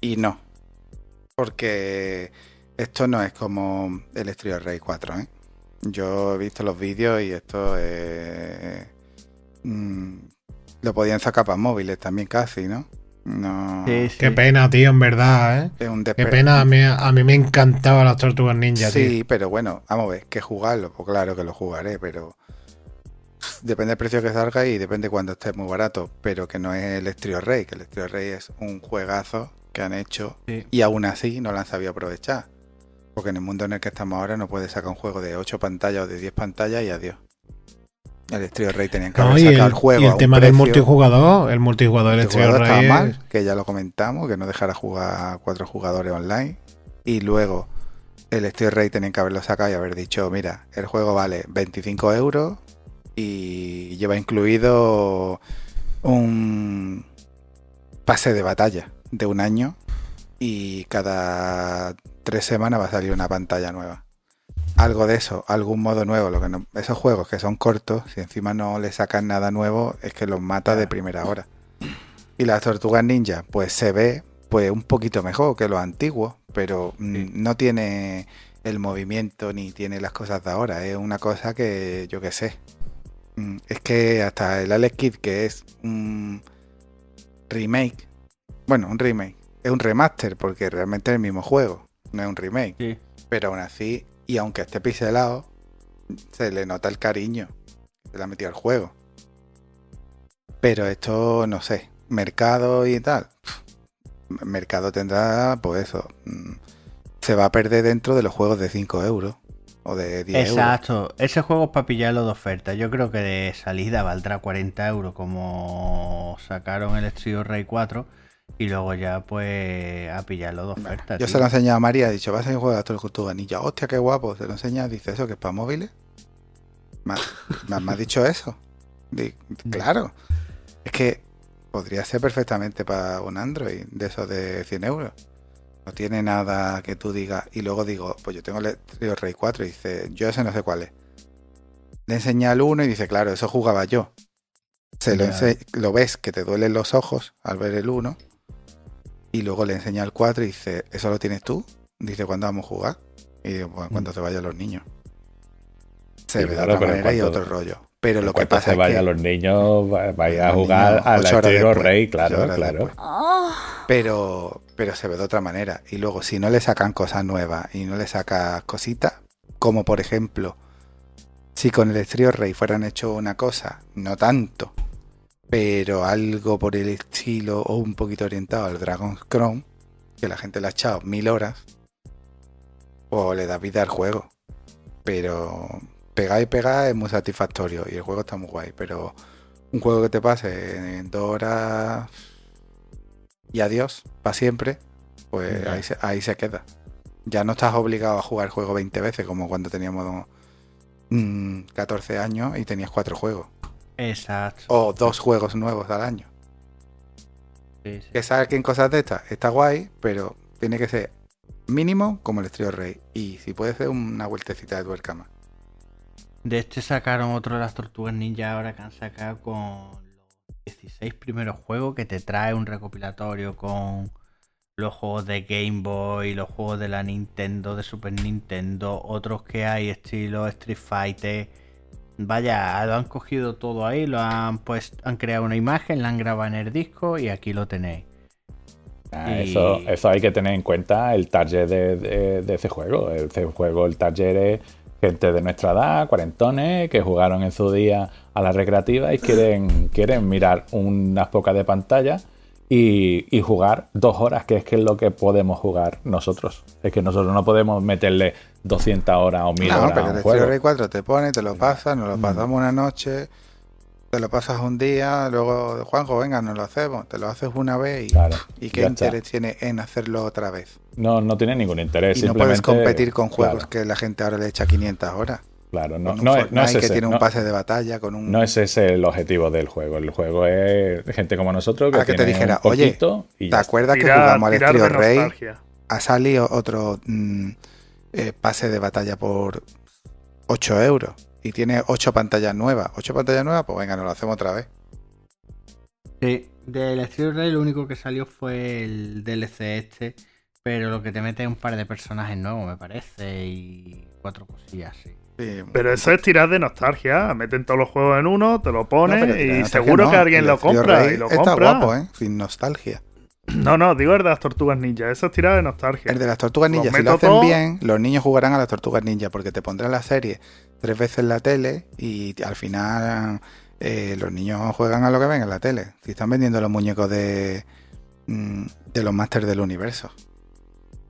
y no. Porque esto no es como el Street Rey 4, ¿eh? Yo he visto los vídeos y esto eh, mm, lo podían sacar para móviles también casi, ¿no? No Sí, sí. Qué pena, tío, en verdad, ¿eh? es un Qué pena, a mí, a mí me encantaban las tortugas ninja, tío. Sí, pero bueno, vamos a ver, que jugarlo, pues claro que lo jugaré, pero depende del precio que salga y depende cuando esté muy barato, pero que no es el Estrio Rey, que el Estrio Rey es un juegazo que han hecho Sí. y aún así no lo han sabido aprovechar. Porque en el mundo en el que estamos ahora no puedes sacar un juego de 8 pantallas o de 10 pantallas y adiós. El Estrio Rey tenían que No, haber sacado el, el juego. y a el un tema del multijugador, el multijugador del estaba Rey. mal, que ya lo comentamos, que no dejara jugar a cuatro jugadores online. Y luego el Steel Rey tenían que haberlo sacado y haber dicho, mira, el juego vale 25 euros y lleva incluido un pase de batalla de un año y cada tres semanas va a salir una pantalla nueva. Algo de eso, algún modo nuevo. Lo que no- esos juegos que son cortos, si encima no le sacan nada nuevo, es que los mata de primera hora. Y las tortugas ninja, pues se ve pues un poquito mejor que los antiguos, pero mm, no tiene el movimiento ni tiene las cosas de ahora. Es una cosa que yo qué sé. Mm, Es que hasta el Alex Kidd, que es un remake, bueno, un remake, es un remaster porque realmente es el mismo juego, no es un remake. Sí. Pero aún así, y aunque esté pixelado, se le nota el cariño que se le ha metido al juego. Pero esto, no sé, mercado y tal. Mercado tendrá, pues eso, mm, se va a perder dentro de los juegos de 5 euros o de 10 euros. Exacto, ese juego es para pillarlo de oferta. Yo creo que de salida valdrá 40 euros como sacaron el Street Rey 4 y luego ya pues a pillarlo de oferta. Yo tío. se lo he enseñado a María, he dicho, vas a ir a jugar a el Tortuga Ninja. Hostia, qué guapo. Se lo enseña, dice eso, que es para móviles. ¿Me, ha- me has dicho eso? Di- claro. Es que podría ser perfectamente para un Android de esos de 100 euros. No tiene nada que tú digas. Y luego digo, pues yo tengo el Rey 4 y dice, yo ese no sé cuál es. Le enseña el 1 y dice, claro, eso jugaba yo. Se lo, ense- lo ves que te duelen los ojos al ver el 1. Y luego le enseña el 4 y dice, ¿eso lo tienes tú? Dice, ¿cuándo vamos a jugar? Y digo, pues cuando se vayan los niños. Se Sí, ve claro, de otra manera y otro rollo. Pero lo que pasa se es que... los niños, va- vaya a jugar niños, después, rey, claro, claro. Pero, pero se ve de otra manera. Y luego, si no le sacan cosas nuevas y no le sacas cositas, como por ejemplo, si con el Estrío Rey fueran hecho una cosa, no tanto, pero algo por el estilo o un poquito orientado al Dragon's Crown, que la gente le ha echado mil horas, o le da vida al juego. Pero pegar y pegar es muy satisfactorio y el juego está muy guay, pero un juego que te pase en dos horas y adiós, para siempre, pues ahí, se, ahí se queda. Ya no estás obligado a jugar el juego 20 veces como cuando teníamos mm, 14 años y tenías cuatro juegos. Exacto. O dos juegos nuevos al año. Sí, sí. Que saquen cosas de estas, está guay, pero tiene que ser mínimo como el Estrío Rey. Y si puede ser una vueltecita de tuerca más. De este sacaron otro de las tortugas ninja ahora que han sacado con los 16 primeros juegos que te trae un recopilatorio con los juegos de Game Boy, los juegos de la Nintendo, de Super Nintendo, otros que hay estilo Street Fighter. Vaya, lo han cogido todo ahí, lo han pues han creado una imagen, la han grabado en el disco y aquí lo tenéis. Ah, Y- eso, eso hay que tener en cuenta el target de, de- de ese juego. Ese juego, el target es gente de nuestra edad, cuarentones, que jugaron en su día a la recreativa y quieren, quieren mirar unas pocas de pantalla y, y jugar dos horas, que es que es lo que podemos jugar nosotros. Es que nosotros no podemos meterle 200 horas o 1000 No, horas pero a un juego. Rey 4 te pone, te lo pasas, nos lo Mm. pasamos una noche, te lo pasas un día, luego, Juanjo, venga, nos lo hacemos, te lo haces una vez y, Claro, y qué ya está. interés tiene en hacerlo otra vez. No, no tiene ningún interés. Y no puedes simplemente- competir con juegos claro, que la gente ahora le echa 500 horas. Claro, no, no es, no es que tiene un no- pase de batalla con un... No es ese el objetivo del juego. El juego es gente como nosotros que, Ah, que te dijera, un oye, y ¿Te acuerdas que jugamos al Estrío Rey? nostalgia. Ha salido otro mm, eh, pase de batalla por 8 euros y tiene 8 pantallas nuevas. ¿8 pantallas nuevas? Pues venga, nos lo hacemos otra vez. Sí, del Steel Rey lo único que salió fue el DLC este, pero lo que te mete es un par de personajes nuevos, me parece, y cuatro cosillas, sí. Sí, Pero eso es tirar de nostalgia. Meten todos los juegos en uno, te lo no, pones tiene y seguro no, que alguien lo compra. Y lo Está compra. guapo, ¿eh? Sin nostalgia. No, no, digo el de las tortugas ninja. Eso es tirar de nostalgia. El de las tortugas Los ninja, si lo hacen todo. bien, los niños jugarán a las tortugas ninja porque te pondrán la serie tres veces en la tele y al final eh, los niños juegan a lo que ven en la tele. Si están vendiendo los muñecos de, mm, de los Masters del Universo.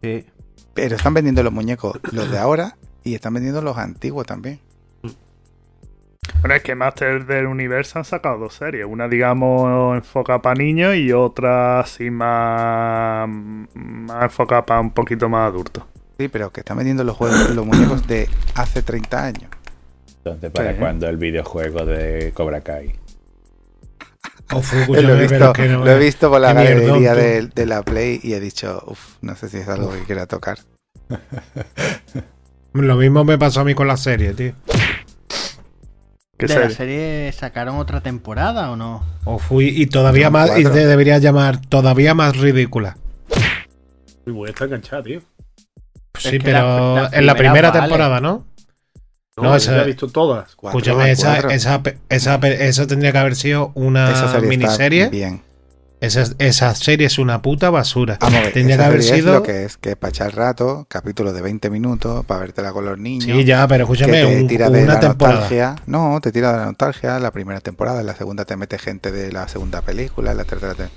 Sí. Pero están vendiendo los muñecos, los de ahora, y están vendiendo los antiguos también. Bueno, es que Master del Universo han sacado dos series. Una, digamos, enfocada para niños y otra así más, más enfocada para un poquito más adultos. Sí, pero que están vendiendo los juegos, los muñecos de hace 30 años. Entonces, ¿para Sí. cuando el videojuego de Cobra Kai? Ofu, lo, he visto, que no lo he visto por la galería de la Play y he dicho, uff, no sé si es algo que quiera tocar. Lo mismo me pasó a mí con la serie, tío. ¿Qué ¿De la serie? sacaron otra temporada o no? O fui y todavía más, y se debería llamar todavía más ridícula. Uy, voy a estar enganchado, tío. Sí, que pero la- la en la primera vale. temporada, ¿no? No, esa- he visto todas. Cuatro, Escúchame, esa, cuatro. esa, esa, eso tendría que haber sido una miniserie. Bien. Esa, esa serie es una puta basura. Vamos a ver, Tendría esa que haber serie sido. es lo que es, que para echar rato, capítulo de 20 minutos, para vértela con los niños. Sí, ya, pero que escúchame, te un- tira de una la temporada. nostalgia. No, te tira de la nostalgia la primera temporada, en la segunda te mete gente de la segunda película, en la tercera te...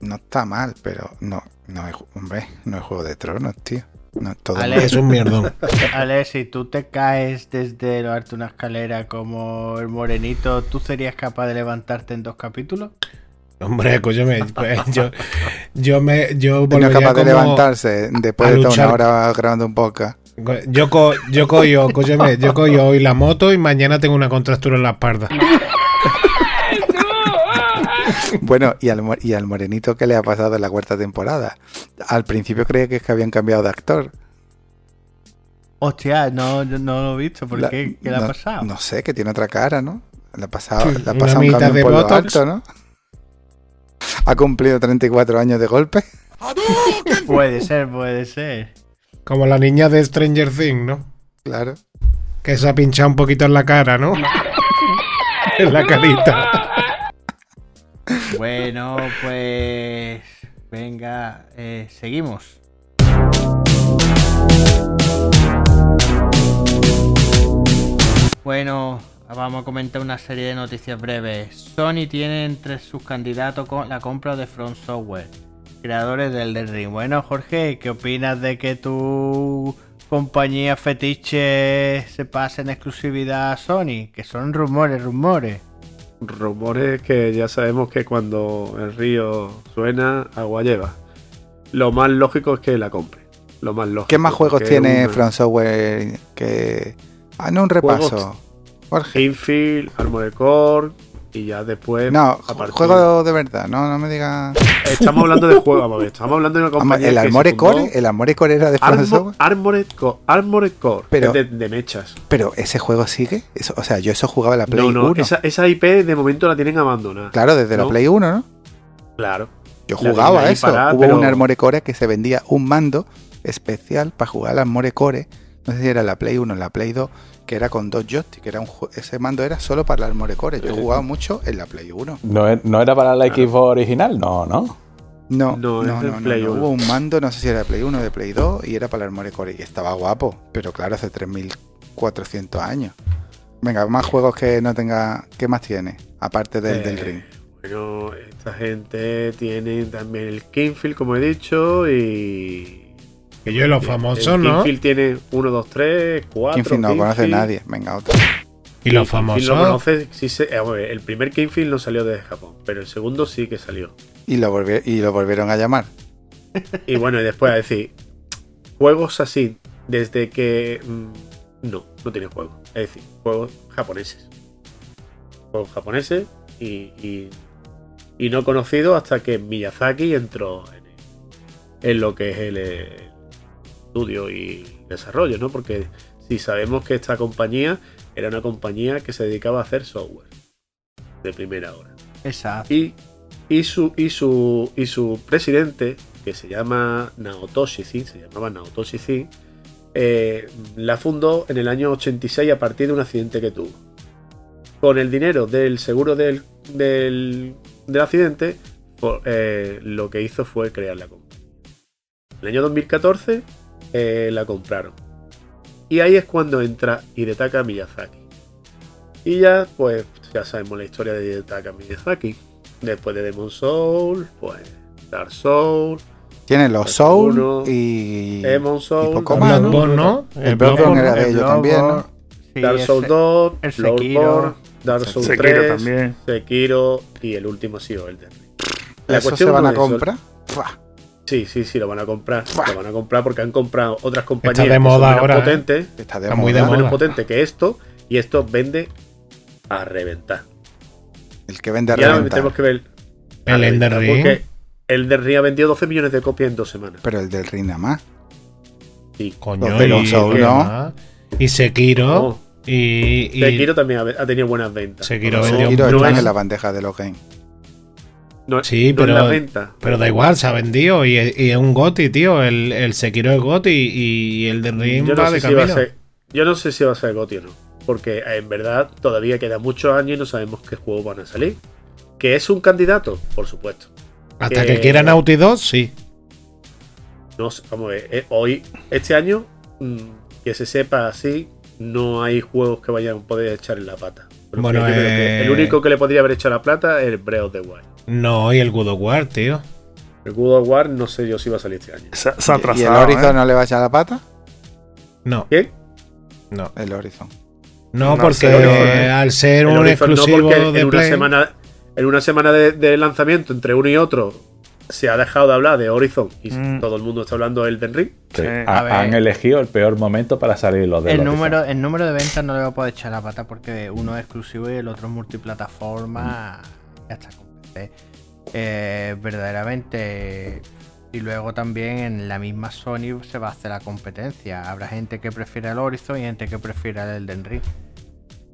No está mal, pero no, no es, hombre, no es Juego de Tronos, tío. No, todo Ale. Es un mierdón. Ale, si tú te caes desde lo alto de una escalera como el morenito, ¿tú serías capaz de levantarte en dos capítulos? Hombre, escúchame, pues, yo, yo me. Yo no es capaz de levantarse después de toda luchar. una hora grabando un podcast. Yo, co, yo cojo, escúchame, yo cojo hoy la moto y mañana tengo una contractura en la espalda. Bueno, y al, y al morenito que le ha pasado en la cuarta temporada. Al principio creía que es que habían cambiado de actor. Hostia, no, yo no lo he visto. ¿Por La- qué? ¿Qué le no, ha pasado? No sé, que tiene otra cara, ¿no? Le ha pasado, le ha Una pasado un mitad cambio de por lo Botox. alto, ¿no? Ha cumplido 34 años de golpe. Puede ser, puede ser. Como la niña de Stranger Things, ¿no? Claro. Que se ha pinchado un poquito en la cara, ¿no? en la carita. Bueno, pues. Venga, eh, seguimos. Bueno, vamos a comentar una serie de noticias breves. Sony tiene entre sus candidatos con la compra de Front Software, creadores del Elden Ring. Bueno, Jorge, ¿qué opinas de que tu compañía fetiche se pase en exclusividad a Sony? Que son rumores, rumores. Rumores que ya sabemos que cuando el río suena, agua lleva. Lo más lógico es que la compre. Lo más lógico. ¿Qué más juegos tiene una- From Software que... Ah, no, un repaso. Juegos- Jorge. Infield, Armored Core y ya después. No, partir- juego de verdad, no, no me digas... Estamos hablando de juegos, vamos a ver, estamos hablando de una compañía. El Armored Core, el Armored Core era de From Armo- Software. Armored Core, Armored Core, Pero- de, de mechas. Pero ese juego sigue. Eso- o sea, yo eso jugaba en la Play No, no, 1. esa, esa IP de momento la tienen abandonada. Claro, desde la. Play 1, ¿no? Claro. Yo jugaba eso. parada, Hubo pero- un Armored Core que se vendía un mando especial para jugar al Armored Core. No sé si era la Play 1 o la Play 2, que era con dos joysticks. Era un ese mando era solo para el Armored Core. Yo jugaba mucho en la Play 1. ¿No, no era para la Xbox original? No, no. No, No, no, no, Play no. 1. Hubo un mando, no sé si era de Play 1 o de Play 2, y era para el Armored Core. Y estaba guapo, pero claro, hace 3400 años. Venga, más juegos que no tenga. ¿Qué más tiene? Aparte del, Eh, del Ring. Bueno, esta gente tiene también el Kingfield, como he dicho, y. Que yo los famosos, ¿no? Kingfield tiene 1, 2, 3, 4. Kingfield no lo conoce nadie. Venga, otro. Y los Kingfield famosos. lo conoce, sí se- eh, el primer Kingfield no salió desde Japón, pero el segundo sí que salió. Y lo, volvi- y lo volvieron a llamar. Y bueno, y después a decir, juegos así, desde que. mm, no, no tiene juegos. Es decir, juegos japoneses. Juegos japoneses y, y, y no conocidos hasta que Miyazaki entró en, en lo que es el, eh, estudio y desarrollo, ¿no? Porque si sabemos que esta compañía era una compañía que se dedicaba a hacer software de primera hora. Exacto. Y, y, su, y, su, y su presidente, que se llama Naotoshi Zin, se llamaba Naotoshi Zin, eh, la fundó en el año 86 a partir de un accidente que tuvo. Con el dinero del seguro del, del, del accidente, por- eh, lo que hizo fue crear la compañía. En el año 2014 eh, la compraron. Y ahí es cuando entra Hidetaka Miyazaki. Y ya, pues, ya sabemos la historia de Hidetaka Miyazaki. Después de Demon Soul, pues, Dark Soul, Tiene los Soul uno, y. Demon Soul, poco más, ¿no? ¿no? El Bloodborne era de El ellos también, ¿no? Sí, Dark Souls 2, el. Bloodborne, Dark Souls Sekiro 3, también. Sekiro y el último ha sido el de La ¿Eso se cuestión van a comprar? Fua. Sí, sí, sí, lo van a comprar. Buah. Lo van a comprar porque han comprado otras compañías de que son moda ahora, ¿eh? potentes, Está de Está muy moda. de moda. menos potente que esto, y esto vende a reventar. El que vende a Y ahora reventar. tenemos que ver a El reventar, Ender Ring. Porque el de Ring ha vendido 12 millones de copias en dos semanas. Pero el del Ring nada más. Sí. Coño, Los de los y, Soul, ¿no? y Sekiro. No, Y, y Sekiro también ha, ha tenido buenas ventas. Sekiro No, Sekiro no están es- en la bandeja de los games. No- Sí, no es pero- la venta. Pero da igual, se ha vendido y, y es un GOTI, tío. El, el Sekiro es GOTI y, el de Ring va de si va camino. ser, yo no sé si va a ser GOTY o no. Porque en verdad todavía quedan muchos años y no sabemos qué juegos van a salir. ¿Que es un candidato? Por supuesto. Hasta que- que quiera Naughty 2, sí. No sé, vamos a ver. eh, hoy, este año, mm, que se sepa así, no hay juegos que vayan a poder echar en la pata. Bueno, que eh, el único que le podría haber echado la plata es el Breath of the Wild. No, y el God of War, tío. El God of War no sé yo si va a salir este año. Se, se ha ¿Y el atrasado. Horizon ¿eh? no le va a echar la pata? No, ¿Qué? no. El Horizon. No, No porque ¿eh? al ser El un no, exclusivo porque en de una Play. semana, en una semana de, de lanzamiento entre uno y otro se ha dejado de hablar de Horizon y Mm. todo el mundo está hablando de Elden Ring. Sí. Sí. Ha- han elegido el peor momento para salir los de El los número, el número de ventas no le va a poder echar la pata porque uno es exclusivo y el otro es multiplataforma. Ya está eh, verdaderamente. Y luego también en la misma Sony se va a hacer la competencia. Habrá gente que prefiera el Horizon y gente que prefiera el Elden Ring.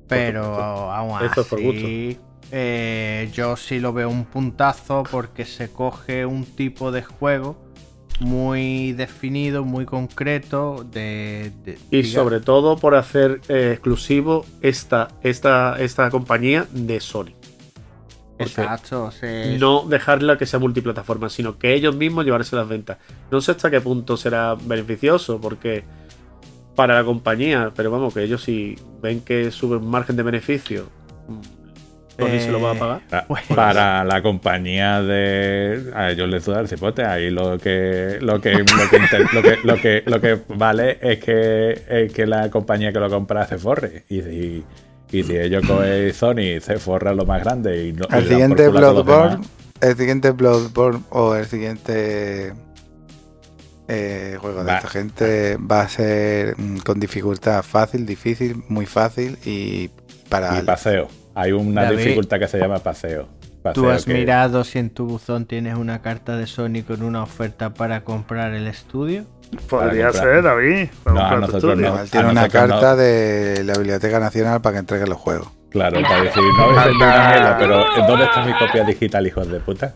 Pero aún Eso es por así, eh, yo sí lo veo un puntazo porque se coge un tipo de juego muy definido, muy concreto. De, de- Y sobre todo por hacer eh, exclusivo esta, esta, esta compañía de Sony. Porque Exacto. se- no dejarla que sea multiplataforma, sino que ellos mismos llevarse las ventas. No sé hasta qué punto será beneficioso, porque para la compañía, pero vamos, que ellos si ven que sube un margen de beneficio, se lo va a Eh, pagar. Pa- Pues- Para la compañía de. A ellos les suda el cipote. Ahí lo que, lo que, lo que, inter- lo que, lo que, lo que vale es que, es que la compañía que lo compra se forre. Y si, y si ellos cogen Sony se forra lo más grande y no. El siguiente Bloodborne, el siguiente Bloodborne o el siguiente eh, juego de Va. esta gente va a ser mm, con dificultad fácil, difícil, muy fácil y para Y paseo. Hay una David, dificultad que se llama paseo. ¿Tú has que- mirado si en tu buzón tienes una carta de Sony con una oferta para comprar el estudio? Podría ser, David. para No, nosotros estudio. no. Tiene a una carta no. de la Biblioteca Nacional para que entregue los juegos. Claro, para decir, no hecho una mierda, pero ¿dónde está mi copia digital, hijos de puta?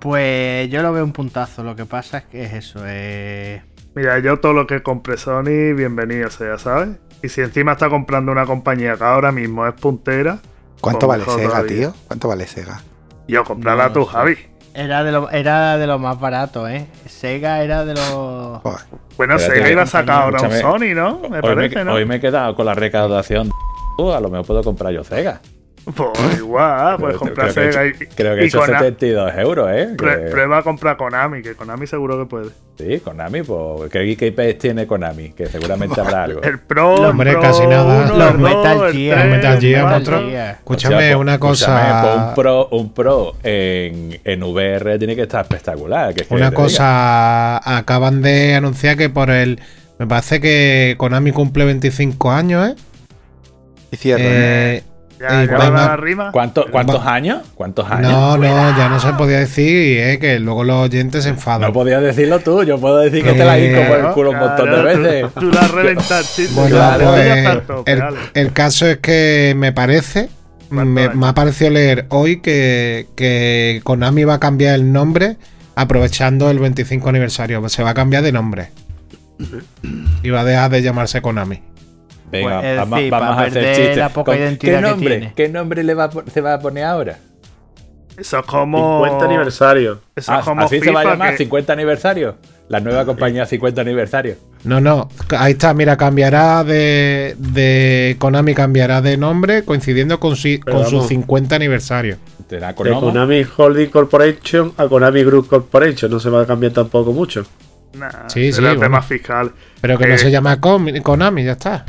Pues yo lo veo un puntazo. Lo que pasa es que es eso. Eh... Mira, yo todo lo que compre Sony, bienvenido sea, ¿sabes? Y si encima está comprando una compañía que ahora mismo es puntera, ¿Cuánto Pues vale Sega, todavía. tío? ¿Cuánto vale Sega? yo comprarla No tú. Javi. Era de, lo, era de lo más barato, ¿eh? Sega era de los... Joder. Bueno, Sega iba a sacar ahora un. Sony, ¿no? Me hoy, parece, me, ¿no? hoy me he quedado con la recaudación. Uh, a lo mejor puedo comprar yo Sega. Pues igual, puedes Creo- comprar creo que he hecho- Creo que he y hecho Kona- 72 euros, ¿eh? Que- Prueba a comprar Konami, que Konami seguro que puede. sí, Konami, pues. ¿Qué, qué IPs tiene Konami? Que seguramente habrá algo. El Pro, el Hombre, Pro casi nada. uno, Los Metal Gear. Los Metal Gear, otro. Gear. Escúchame, O sea, pues, una escúchame, pues cosa. un Pro, un pro en, en VR tiene que estar espectacular. que es que Una cosa, acaban de anunciar que por el. Me parece que Konami cumple 25 años, ¿eh? Y cierra. Eh, Ya, Eh, ya va- va va- la rima. diga, ¿Cuánto- ¿Cuántos años? ¿Cuántos años? no, no, ya no se podía decir, ¿eh? Que luego los oyentes se enfadan. No podías decirlo tú, yo puedo decir que te la Eh, hinco por el culo un montón de Claro, veces. Tú, la has reventado, chiste. Bueno, pues, el, caso es que me parece, ¿Cuántos me, ha parecido leer hoy que, que Konami va a cambiar el nombre aprovechando el 25 aniversario. Se va a cambiar de nombre. Y va a dejar de llamarse Konami. Venga, Pues, es vamos, decir, vamos a hacer perder chistes. la poca identidad ¿Qué que nombre, tiene. ¿Qué nombre le va se va a poner ahora? Eso es como. 50 aniversario. Eso Ah, es como así se va a llamar que- 50 aniversario. La nueva compañía 50 aniversario. No, no, ahí está, mira, cambiará de, de Konami, cambiará de nombre coincidiendo con, si- con su vamos. 50 aniversario. Será De Konami. Konami Holding Corporation a Konami Group Corporation. No se va a cambiar tampoco mucho. Nah, Sí, sí, tema bueno. fiscal. Pero que Eh, no se llama Konami, ya está.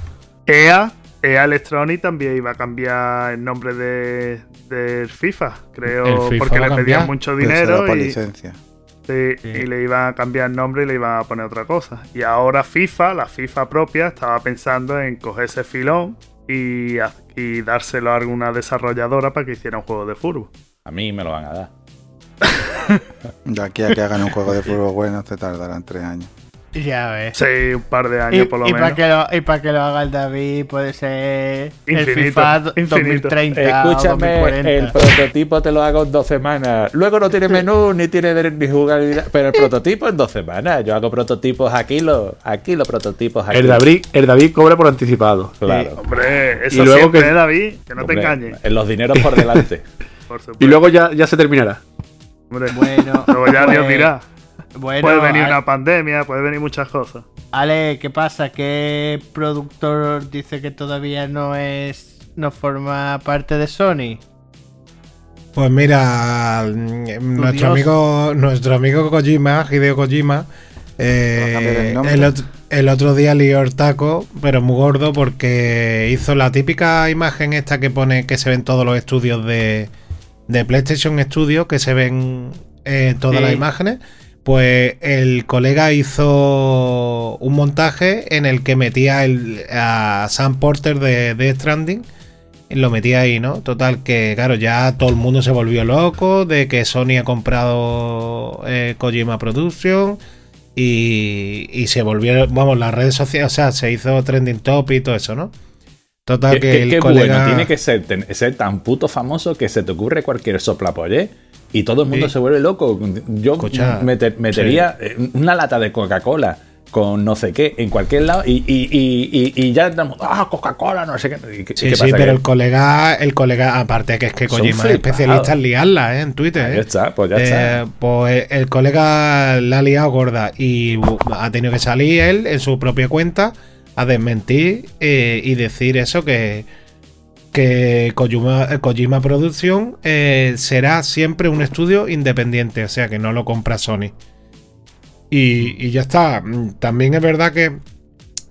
EA, EA Electronic también iba a cambiar el nombre de, FIFA, creo, El FIFA porque le cambiar, pedían mucho dinero por y, licencia. sí, Sí. y le iban a cambiar el nombre y le iban a poner otra cosa. Y ahora FIFA, la FIFA propia, estaba pensando en coger ese filón y, y dárselo a alguna desarrolladora para que hiciera un juego de fútbol. A mí me lo van a dar. De aquí a que hagan un juego de fútbol bueno te tardarán tres años. Ya ves. Sí, un par de Y, años por lo y menos. para que lo, y para que lo haga el David puede ser el FIFA infinito. 2030 Escúchame, o el 2040. prototipo te lo hago en dos semanas. Luego no tiene menú ni tiene ni jugabilidad. Pero el prototipo en dos semanas. Yo hago prototipos aquí, los, aquí los prototipos aquí. El David, el David cobra por anticipado. Claro. Hombre, eso Y luego siempre, que- ¿eh, David? Que no Hombre, te engañes. En los dineros por delante. Por supuesto. Y luego ya, ya se terminará. Hombre, Bueno, luego ya Dios pues, dirá. Bueno, Puede venir Ale, una pandemia, puede venir muchas cosas. Ale, ¿qué pasa? ¿Qué productor dice que todavía no es no forma parte de Sony? Pues mira, nuestro Dios. amigo, nuestro amigo Kojima, Hideo Kojima, eh, el otro día lió el taco, pero muy gordo, porque hizo la típica imagen esta que pone que se ven todos los estudios de, de PlayStation Studio, que se ven eh, todas Sí. las imágenes. Pues el colega hizo un montaje en el que metía el, a Sam Porter de Death Stranding lo metí ahí, ¿no? Total, que claro, ya todo el mundo se volvió loco de que Sony ha comprado eh, Kojima Production y, y se volvieron, vamos, las redes sociales, o sea, se hizo trending top y todo eso, ¿no? Total, que qué- el qué colega... bueno, tiene que ser, ser tan puto famoso que se te ocurre cualquier soplapolle y todo el mundo Sí. se vuelve loco. Yo Escucha, meter- metería eh, una lata de Coca-Cola con no sé qué en cualquier lado y, y, y, y- y ya estamos, ah, Coca-Cola, no sé qué. ¿Y qué- Sí, qué sí, pero Que- el colega, el colega, aparte que es que Kojima es especialista en liarla, ¿eh? En Twitter, Ya ¿eh? está, pues ya Eh, está. Pues el colega la ha liado gorda y ha tenido que salir él en su propia cuenta a desmentir eh, y decir eso que que Kojima, Kojima Producción eh, será siempre un estudio independiente, o sea que no lo compra Sony. Y, y ya está. Mm, También es verdad que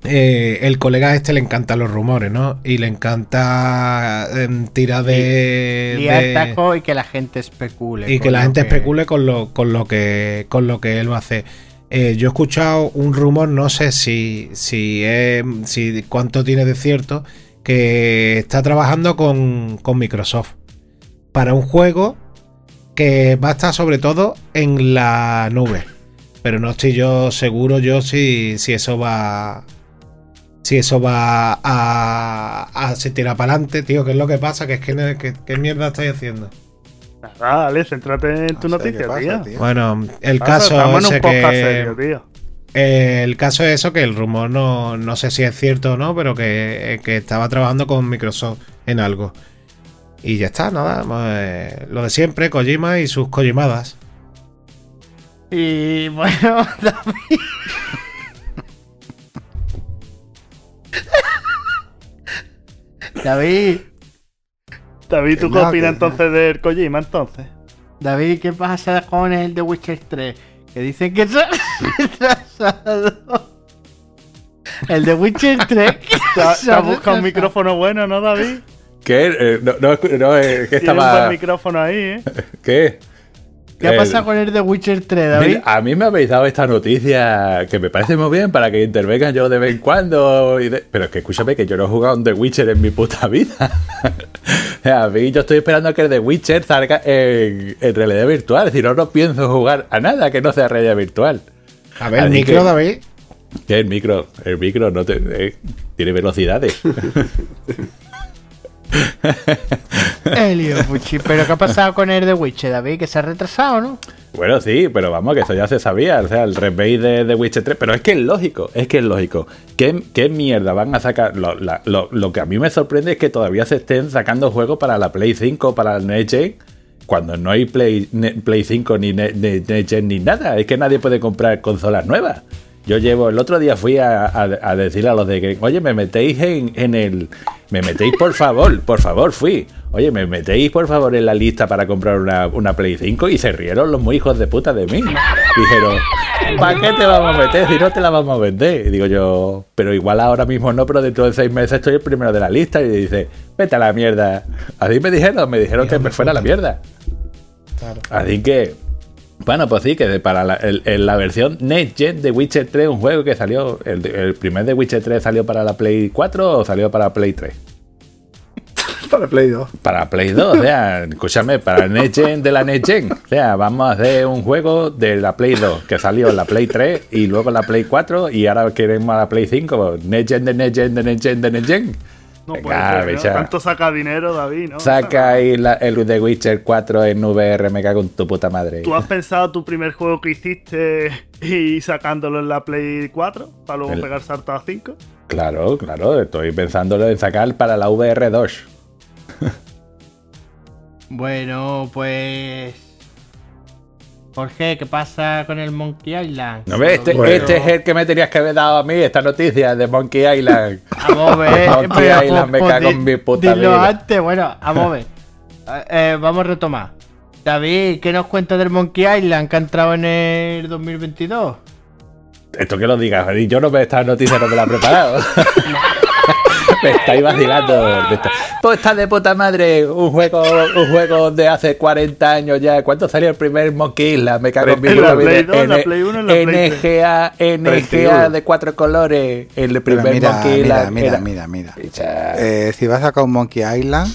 eh, el colega este le encantan los rumores, ¿no? Y le encanta em, tirar de... Taco y que la gente especule. y que la gente especule con lo, con lo que con lo que él va a hacer. Eh, yo he escuchado un rumor, no sé si, si, es- cuánto tiene de cierto, que está trabajando con, con Microsoft para un juego que va a estar sobre todo en la nube. Pero no estoy yo seguro yo si, si eso va. Si eso va a, a se tira para adelante, tío. ¿Qué es lo que pasa? Es que, ¿qué mierda estáis haciendo? Nada, dale, céntrate en tu noticia, pasa, tío. tío. Bueno, el Pasa, caso podcast que- serio, tío. Eh, el caso es eso, que el rumor no, no sé si es cierto o no, pero que, eh, que estaba trabajando con Microsoft en algo. Y ya está, nada, pues, lo de siempre, Kojima y sus Kojimadas. Y bueno, David. David, David, ¿tú Que qué no, opinas que- entonces del Kojima entonces? David, ¿qué pasa con el The Witcher 3? Que dicen que se ha retrasado. El The Witcher 3. que ¿Te has se ha buscado un micrófono bueno, no, David? ¿Qué? Eh, no, no, no, eh, ¿qué Tiene un buen estaba. micrófono ahí, ¿eh? ¿Qué? ¿Qué ha pasado con el The Witcher 3, David? Mira, a mí me habéis dado esta noticia que me parece muy bien para que intervengan yo de vez en cuando. y de- Pero es que escúchame que yo no he jugado un The Witcher en mi puta vida. O sea, a mí yo estoy esperando a que el The Witcher salga en, en realidad virtual. Si no, no pienso jugar a nada que no sea realidad virtual. A ver, el Así micro, que- David. El micro, el micro no te, eh, tiene velocidades. Elio Pucci. ¿Pero qué ha pasado con el The Witcher, David? Que se ha retrasado, ¿no? Bueno, sí, pero vamos, que eso ya se sabía. O sea, el remake de The Witcher 3. Pero es que es lógico, es que es lógico. ¿Qué, qué mierda van a sacar? Lo, que a mí me sorprende es que todavía se estén sacando juegos para la Play 5, para el Next Gen, cuando no hay Play, Play 5 ni Ne- Ne- Next Gen ni nada. Es que nadie puede comprar consolas nuevas. Yo llevo, el otro día fui a, a, a decirle a los de que, oye, me metéis en, en el. Me metéis por favor, por favor, fui. Oye, me metéis por favor en la lista para comprar una, una Play 5 y se rieron los muy hijos de puta de mí. Dijeron, ¿para qué te vamos a meter si no te la vamos a vender? Y digo yo, pero igual ahora mismo no, pero dentro de seis meses estoy el primero de la lista. Y dice, vete a la mierda. Así me dijeron, me dijeron que me fuera a la mierda. Así que, bueno, pues sí, que para la, el- el- la versión Next Gen de Witcher 3, un juego que salió, el, el primer de Witcher 3 salió para la Play 4 o salió para Play 3? Para Play 2. Para Play 2, o sea, escúchame, para el Next Gen de la Next Gen. O sea, vamos a hacer un juego de la Play 2 que salió en la Play 3 y luego en la Play 4 y ahora queremos la Play 5. Next Gen de Next Gen de Next Gen de Next Gen. No Venga, puede ser, ¿no? ¿Cuánto saca dinero, David? ¿no? Saca ahí la- el de Witcher 4 en VR, me cago en tu puta madre. ¿Tú has pensado tu primer juego que hiciste y sacándolo en la Play 4 para luego El- pegar salto a 5? Claro, claro, estoy pensándolo en sacar para la VR2. Bueno, pues. Jorge, ¿qué pasa con el Monkey Island? ¿No? Este, Bueno. este es el que me tenías que haber dado a mí, esta noticia de Monkey Island. Vamos a ver. Monkey pero, Island, me pues, cago di- en mi puta dilo vida. antes, bueno, vamos a ver. Eh, eh, vamos a retomar. David, ¿qué nos cuenta del Monkey Island que ha entrado en el 2022? Esto que lo digas, yo no me esta noticia no me la he preparado. Me estáis vacilando. Pues está de puta madre. Un juego, un juego de hace 40 años ya. ¿Cuánto salió el primer Monkey Island? Me cago en mi vida. 2, la N- Play 1 y la Play 3. NGA, NGA 31. de cuatro colores. El primer mira, Monkey mira, Island. mira, mira, mira. Picha. Eh, si vas a sacar un Monkey Island,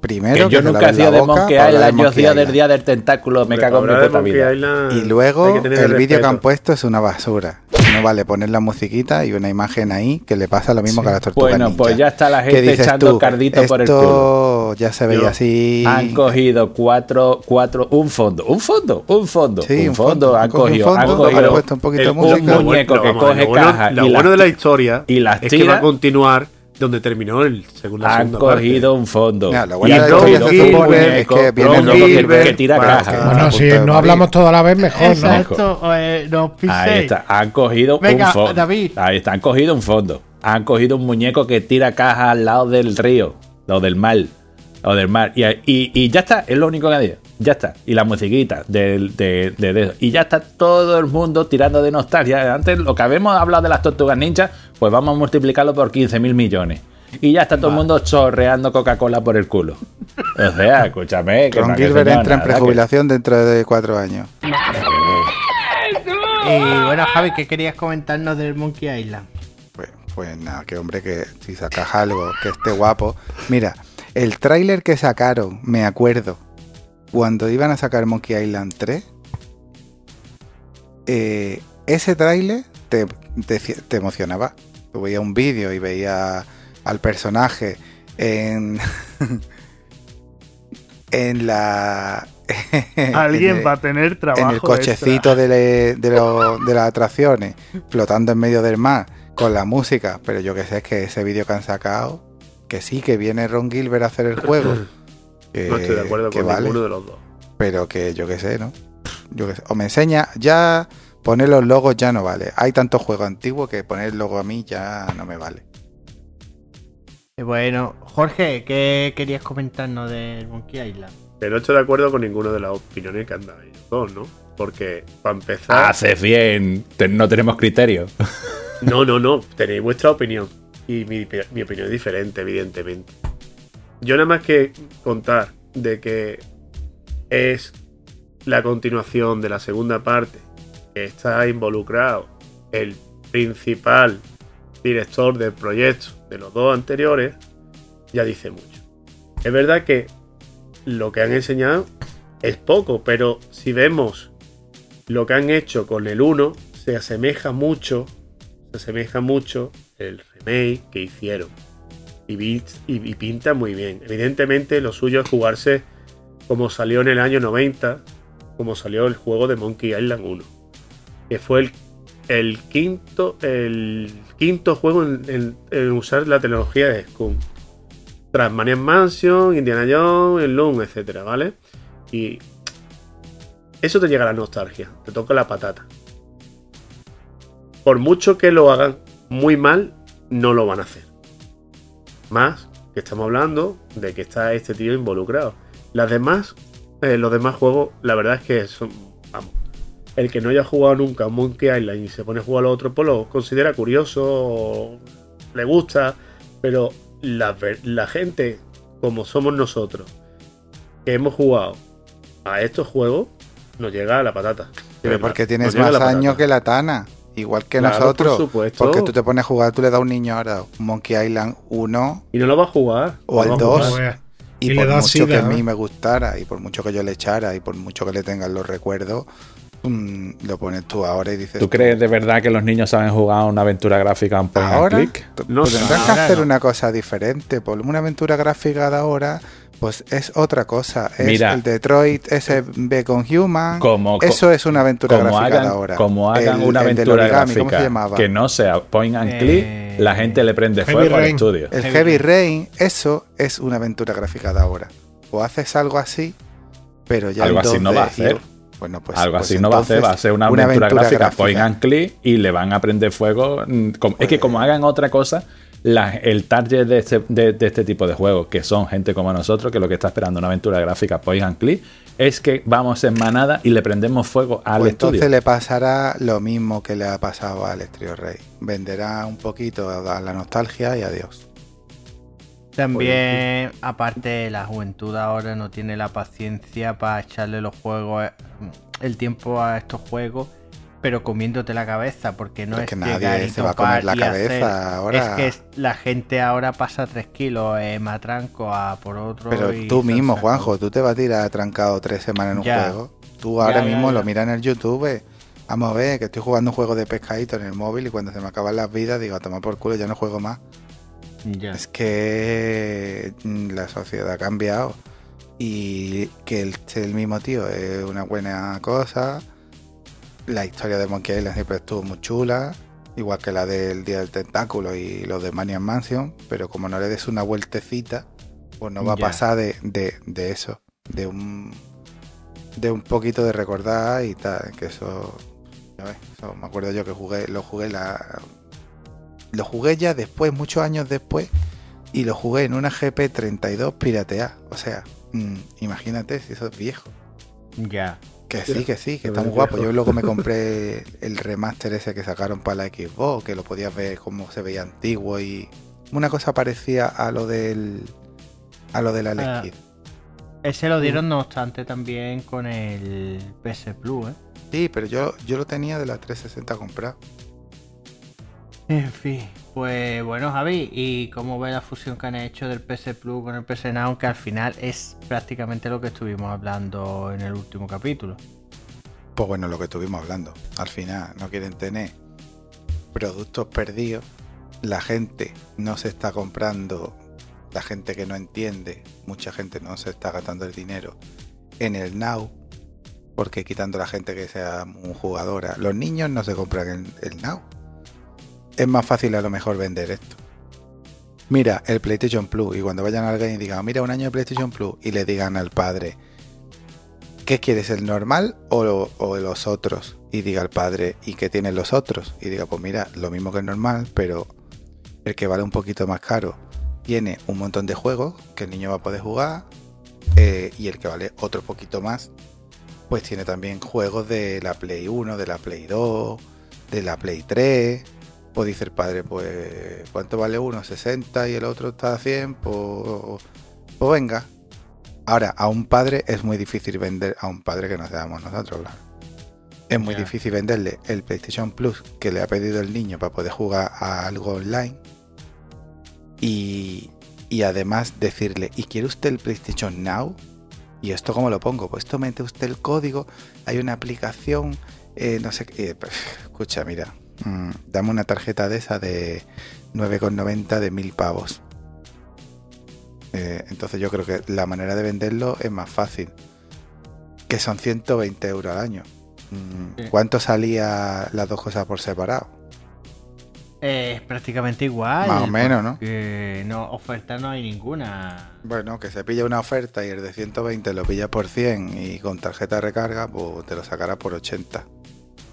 primero Que yo se nunca laven he sido la de Monkey Island, yo hacía del día del tentáculo, me cago en mi puta Monkey vida. Island, Y luego que el vídeo que han puesto es una basura. No vale poner la musiquita y una imagen ahí que le pasa lo mismo que a las tortugas Bueno, ninja. pues ya está la ¿Qué gente dices echando tú? cardito por el culo. ya se veía Yo- así. Han cogido cuatro, cuatro, un fondo, un fondo, un fondo, Sí, un fondo, fondo. han Han cogido un han fondo, cogido han puesto un poquito de música. un muñeco lo- que coge lo bueno, caja Lo y bueno las de la historia y las es que va a continuar donde terminó el segundo han segunda cogido un fondo. Mira, lo Y bueno han de un supone muñeco, es que viene loco que- que tira para caja. que- Bueno, si de no hablamos toda la vez, mejor, ¿no? Exacto, eh, no os piséis. Ahí está, han cogido Venga, un fondo. David. Ahí está, han cogido un fondo. Han cogido un muñeco que tira cajas al lado del río, o del mar, o del mar. Y, y- y ya está, es lo único que ha dicho. Ya está. Y la musiquita de, de, de eso. Y ya está todo el mundo tirando de nostalgia. Antes, lo que habíamos hablado de las tortugas ninjas, pues vamos a multiplicarlo por 15 mil millones. Y ya está todo el mundo chorreando Coca-Cola por el culo. O sea, escúchame. Que Ron Gilbert entra en que- prejubilación dentro de cuatro años. Y bueno, Javi, ¿qué querías comentarnos del Monkey Island? Pues, pues nada, que hombre, que si sacas algo que esté guapo. Mira, el tráiler que sacaron, me acuerdo, cuando iban a sacar Monkey Island 3, eh, ese tráiler te, te, te emocionaba. Tú veías un vídeo y veías al personaje en... en la... Alguien en- va a tener trabajo. en el cochecito de, le- de, lo- de las atracciones, flotando en medio del mar, con la música. Pero yo que sé, es que ese vídeo que han sacado, que sí, que viene Ron Gilbert a hacer el juego. que- No estoy de acuerdo que con vale, ninguno de los dos. Pero que yo que sé, ¿no? Yo que sé. O me enseña, ya poner los logos ya no vale. Hay tantos juegos antiguos que poner el logo a mí ya no me vale. Y bueno, Jorge, ¿qué querías comentarnos del Monkey Island? Que no estoy de acuerdo con ninguna de las opiniones que han dado ellos dos, ¿no? Porque, para empezar, Haces bien. Te- No tenemos criterio. no, no, no, tenéis vuestra opinión. Y mi, mi opinión es diferente, evidentemente. Yo nada más que contar de que es la continuación de la segunda parte, que está involucrado el principal director del proyecto de los dos anteriores, ya dice mucho. Es verdad que lo que han enseñado es poco, pero si vemos lo que han hecho con el 1, se asemeja mucho, se asemeja mucho el remake que hicieron. Y, pinta muy bien. Evidentemente lo suyo es jugarse como salió en el año 90, como salió el juego de Monkey Island 1. Que fue el, quinto, el quinto juego en usar la tecnología de Scum. Tras Maniac Mansion, Indiana Jones, el Loom, etcétera, ¿vale? Y eso te llega a la nostalgia, te toca la patata. Por mucho que lo hagan muy mal, no lo van a hacer. Más que estamos hablando de que está este tío involucrado. Las demás, eh, los demás juegos, la verdad es que son, vamos, el que no haya jugado nunca Monkey Island y se pone a jugar a lo otro, pues lo considera curioso, o le gusta, pero la, la gente, como somos nosotros, que hemos jugado a estos juegos, nos llega a la patata. Pero porque tienes más años que la Tana. Igual que Claro, nosotros. por supuesto. Porque tú te pones a jugar, tú le das a un niño ahora Monkey Island 1 Y no lo va a jugar. O no al lo va a dos. jugar. y, Y le por mucho sida, que a mí me gustara y por mucho que yo le echara y por mucho que le tengan los recuerdos, mm, lo pones tú ahora y dices... ¿Tú crees de verdad que los niños saben jugar una aventura gráfica un point and Ahora click? No pues sé, tendrán que hacer no. una cosa diferente. Por una aventura gráfica de ahora, pues es otra cosa. Es Mira. el Detroit SB con Human. Como- Eso es una aventura como gráfica hagan, ahora. como hagan El- una aventura origami, ¿Cómo se gráfica llamaba? que no sea point and Eh, click, la gente le prende fuego al estudio. El Heavy Heavy Rain. Eso es una aventura gráfica de ahora. O haces algo así, pero ya Algo así no 2D, va a hacer. y- Bueno, pues, Algo pues así no va a hacer, va a ser una, aventura, gráfica, point and click y le van a prender fuego. mm, como- es que como hagan otra cosa, la- el target de este, de, de este tipo de juegos, que son gente como nosotros, que lo que está esperando una aventura gráfica point and click, es que vamos en manada y le prendemos fuego al Pues estudio. entonces le pasará lo mismo que le ha pasado al Estrio Rey. Venderá un poquito a la nostalgia y adiós. También, aparte, la juventud ahora no tiene la paciencia para echarle los juegos, eh, el tiempo a estos juegos, pero comiéndote la cabeza, porque no Pero es que nadie se va a comer la cabeza ahora. Es que la gente ahora pasa 3 kilos eh, matranco a por otro. Pero y tú mismo. Juanjo, tú te vas a tirar trancado tres semanas en un Ya. juego. Tú ahora Ya, mismo ya. lo miras en el YouTube. eh, Vamos a ver, que estoy jugando un juego de pescadito en el móvil y cuando se me acaban las vidas digo, a tomar por culo, ya no juego más. Es que mm, la sociedad ha cambiado y que el, ser el mismo tío es una buena cosa. La historia de Monkey Island siempre estuvo muy chula, igual que la del Día del Tentáculo y los de Maniac Mansion, pero como no le des una vueltecita, pues no va a pasar de, de- de eso, de un de un poquito de recordar y tal, que eso, eso me acuerdo yo que jugué, lo jugué la lo jugué ya después, muchos años después, y lo jugué en una GP32 pirateada. O sea, mm, imagínate si eso es viejo. Ya. Que sí, que sí, que está muy guapo. Yo luego me compré el remaster ese que sacaron para la Xbox, que lo podías ver cómo se veía antiguo y una cosa parecía a lo del a lo del Alex Ah. Ese lo dieron, no obstante, también con el PS Plus, ¿eh? Sí, pero yo, yo lo tenía de la 360 comprado. En fin, pues bueno, Javi, ¿y cómo ves la fusión que han hecho del PS Plus con el PS Now? Que al final es prácticamente lo que estuvimos hablando en el último capítulo. Pues bueno, lo que estuvimos hablando. Al final no quieren tener productos perdidos. La gente no se está comprando, la gente que no entiende, mucha gente no se está gastando el dinero en el Now. Porque quitando la gente que sea muy jugadora, los niños no se compran el, el Now. Es más fácil a lo mejor vender esto. Mira, el PlayStation Plus. Y cuando vayan al game y digan, mira, un año de PlayStation Plus. Y le digan al padre, ¿qué quieres, el normal o, lo- o los otros? Y diga el padre, ¿y qué tienen los otros? Y diga, pues mira, lo mismo que el normal, pero el que vale un poquito más caro tiene un montón de juegos que el niño va a poder jugar. eh, y el que vale otro poquito más, pues tiene también juegos de la Play 1, de la Play 2, de la Play 3. Pues dice el padre, pues, ¿cuánto vale uno? 60 y el otro está a 100, pues, pues venga, Ahora, a un padre es muy difícil vender, a un padre que no seamos nosotros, claro. Es muy difícil venderle el PlayStation Plus que le ha pedido el niño para poder jugar a algo online. Y, y además decirle, ¿y quiere usted el PlayStation Now? ¿Y esto cómo lo pongo? Pues esto mete usted el código, hay una aplicación, eh, no sé qué. eh, pues, escucha, mira, mm, dame una tarjeta de esa de 9,90 de mil pavos. Eh, entonces yo creo que la manera de venderlo es más fácil. Que son 120 euros al año. Mm. ¿Cuánto salía las dos cosas por separado? Es prácticamente igual. Más o menos, ¿no? no, oferta no hay ninguna. Bueno, que se pilla una oferta y el de 120 lo pilla por 100 y con tarjeta de recarga, pues te lo sacará por 80.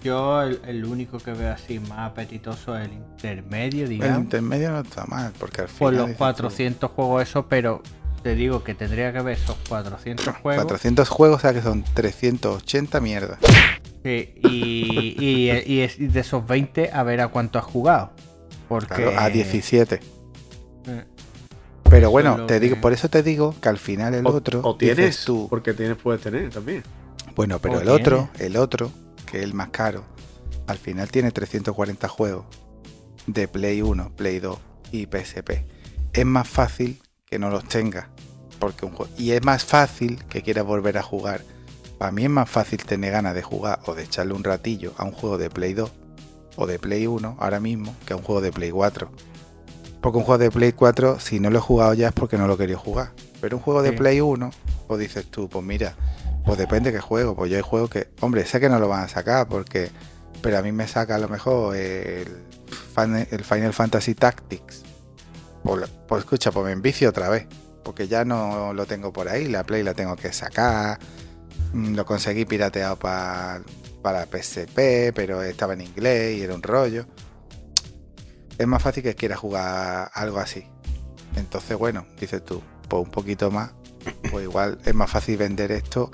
Yo el, el único que veo así más apetitoso es el intermedio, El digamos. intermedio no está mal, porque al final. Por los dices tú, 400 juegos eso, pero te digo que tendría que ver esos 400 juegos. 400 juegos, o sea que son 380 mierdas. Sí, y, y, y es- y de esos 20 a ver a cuánto has jugado. Porque Claro, a 17. Eh, Pero bueno, te digo, que- por eso te digo que al final el O, otro. o tienes tú. Porque tienes, puedes tener también. Bueno, pero o el otro, el otro, que es el más caro, al final tiene 340 juegos de Play 1, Play 2 y PSP. Es más fácil que no los tenga. Porque un jue- y es más fácil que quieras volver a jugar. Para mí es más fácil tener ganas de jugar o de echarle un ratillo a un juego de Play 2 o de Play 1 ahora mismo que a un juego de Play 4. Porque un juego de Play 4, si no lo he jugado ya es porque no lo quería jugar. Pero un juego de Sí. Play 1, pues dices tú, pues mira, pues depende qué juego. Pues yo hay juegos que, hombre, sé que no lo van a sacar porque, pero a mí me saca a lo mejor el, el Final Fantasy Tactics. Pues, pues escucha, pues me envicio otra vez. Porque ya no lo tengo por ahí, la Play la tengo que sacar. Mm, Lo conseguí pirateado pa- para PSP, pero estaba en inglés y era un rollo. Es más fácil que quiera jugar algo así. Entonces, bueno, dices tú, pues un poquito más, pues igual es más fácil vender esto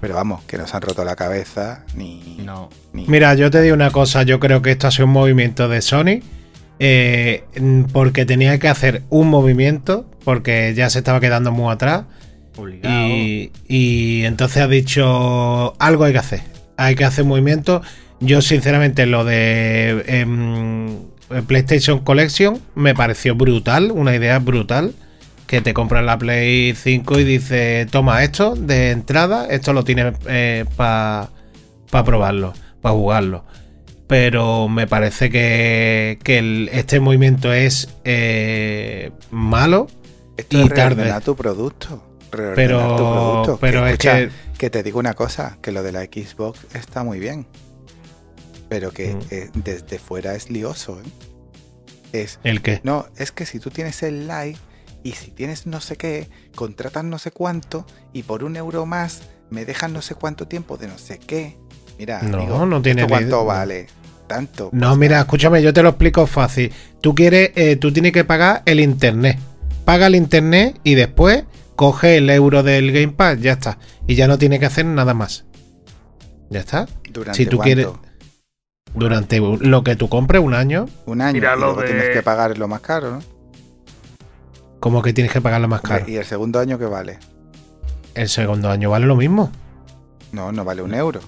Pero vamos, que no se han roto la cabeza ni. No. ni- Mira, yo te digo una cosa, yo creo que esto ha sido un movimiento de Sony eh, porque tenía que hacer un movimiento porque ya se estaba quedando muy atrás Obligado. y, y entonces ha dicho algo hay que hacer, hay que hacer movimiento. Yo sinceramente lo de em, PlayStation Collection me pareció brutal, una idea brutal. Que te compras la Play 5 y dice, toma esto de entrada, esto lo tienes para probarlo, para jugarlo. Pero me parece que, que el- este movimiento es eh, malo. Esto y es tarde. tu producto. Pero- tu producto. pero es escucha, que- que te digo una cosa, que lo de la Xbox está muy bien. Pero que Mm. eh, desde fuera es lioso, ¿eh? Es, ¿El qué? no, es que si tú tienes el live y si tienes no sé qué, contratas no sé cuánto y por un euro más me dejan no sé cuánto tiempo de no sé qué. Mira, No, amigo, no tiene ¿esto cuánto vale? Tanto. No, Pues mira, escúchame, yo te lo explico fácil. Tú quieres, eh, tú tienes que pagar el internet. Paga el internet y después coge el euro del Game Pass, ya está. Y ya no tiene que hacer nada más. Ya está. ¿Durante si tú cuánto? quieres- Durante lo que tú compres un año, Un año Mira, y lo luego de- tienes que pagar lo más caro, ¿no? Como que tienes que pagarlo más caro. ¿Y el segundo año qué vale? El segundo año vale lo mismo. No, no vale un euro.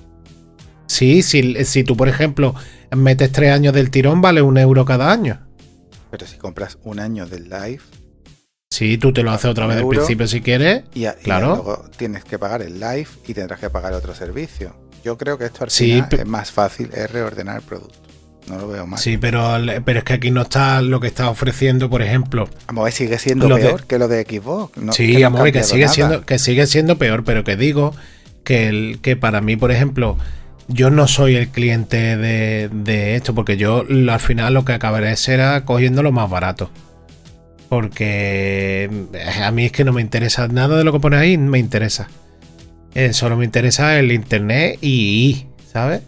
Sí, si, si tú, por ejemplo, metes tres años del tirón, vale un euro cada año. Pero si compras un año del live Sí, tú te lo haces otra vez del principio si quieres. y, a- y Claro. luego tienes que pagar el live y tendrás que pagar otro servicio. Yo creo que esto al Sí, final es más fácil, es reordenar el producto. No lo veo mal. Sí, pero, pero es que aquí no está lo que está ofreciendo, por ejemplo. Vamos a ver, sigue siendo de- peor que lo de Xbox. No, sí, que no amor, han que cambiado sigue nada. siendo, que sigue siendo peor, pero que digo que, el, que para mí, por ejemplo, yo no soy el cliente de, de esto, porque yo al final lo que acabaré será cogiendo lo más barato. Porque eh, a mí es que no me interesa nada de lo que pone ahí, me interesa. Eh, solo me interesa el internet y, ¿sabes?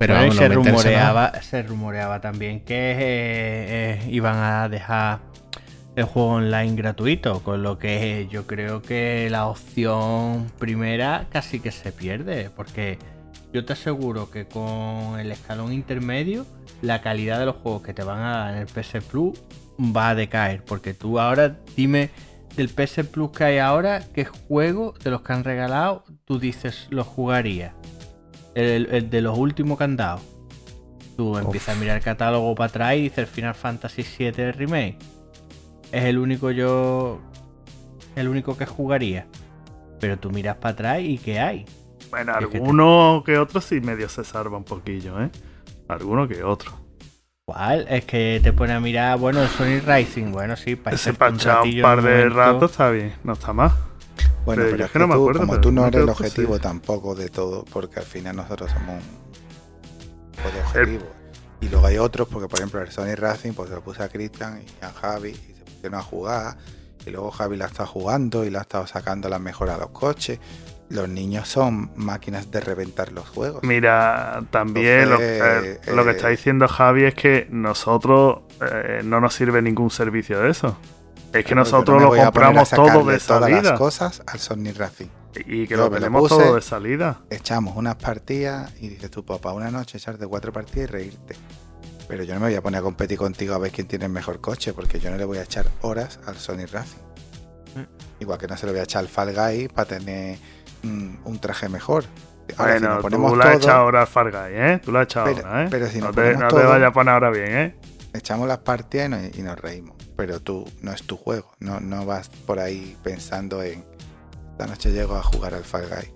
Pero Bueno, se rumoreaba, se rumoreaba también que eh, eh, iban a dejar el juego online gratuito, con lo que yo creo que la opción primera casi que se pierde, porque yo te aseguro que con el escalón intermedio la calidad de los juegos que te van a dar en el PS Plus va a decaer, porque tú ahora dime del PS Plus que hay ahora, qué juego de los que han regalado tú dices lo jugaría. El, el de los últimos dado. Tú empiezas a mirar el catálogo para atrás y dices Final Fantasy VII Remake. Es el único yo. El único que jugaría. Pero tú miras para atrás y ¿qué hay? Bueno, Es que te- alguno que otro sí medio se salva un poquillo, ¿eh? Alguno que otro. ¿Cuál? Es que te pone a mirar, bueno, el Sony Racing. Bueno, sí, para Ese un pachado un par de momento. ratos está bien, no está más. Bueno, Pero es que me acuerdo, como tú no no eres el objetivo sí. tampoco de todo, porque al final nosotros somos un poco de objetivo. Y luego hay otros, porque por ejemplo el Sony Racing, pues se lo puse a Cristian y a Javi y se pusieron a jugar. Y luego Javi la está jugando y la ha estado sacando las mejoras a los coches. Los niños son máquinas de reventar los juegos. Mira, también eh, lo que eh, está diciendo Javi es que nosotros eh, no nos sirve ningún servicio de eso. Es que nosotros no lo compramos todo de todas salida. las cosas al Sony Racing. Y que Yo lo lo tenemos puse. todo de salida. echamos unas partidas y dices tú, papá, una noche echarte cuatro partidas y reírte. Pero yo no me voy a poner a competir contigo a ver quién tiene el mejor coche, porque yo no le voy a echar horas al Sony Racing. Igual que no se le voy a echar al Fall Guy para tener mm, un traje mejor. Ahora, si bueno, nos ponemos tú la has todo, echado ahora al Far Guy, ¿eh? Tú la has echado Pero- ahora, ¿eh? pero si no te, no te vayas a poner ahora bien, ¿eh? echamos las partidas y nos, y nos reímos. Pero tú, no es tu juego. No, no vas por ahí pensando en esta noche llego a jugar al Fall Guy.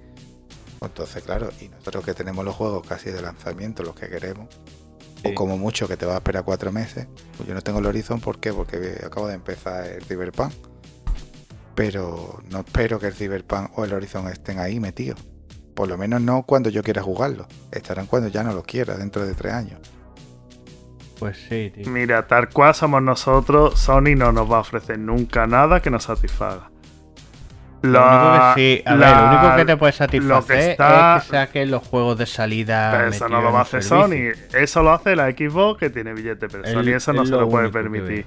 Entonces, claro, y nosotros que tenemos los juegos casi de lanzamiento, los que queremos, Sí. o como mucho que te va a esperar cuatro meses, pues yo no tengo el Horizon, ¿por qué? Porque acabo de empezar el Cyberpunk. Pero no espero que el Cyberpunk o el Horizon estén ahí metidos. Por lo menos no cuando yo quiera jugarlo. Estarán cuando ya no los quiera, dentro de tres años. Pues sí, tío. Mira, tal cual somos nosotros, Sony no nos va a ofrecer nunca nada que nos satisfaga. Lo único que sí, a ver, la- lo único que te puede satisfacer que está- es que saquen los juegos de salida. Eso no lo va a en hacer el Sony. Eso lo hace la Xbox que tiene billete, pero Es- Sony eso no se lo lo puede permitir.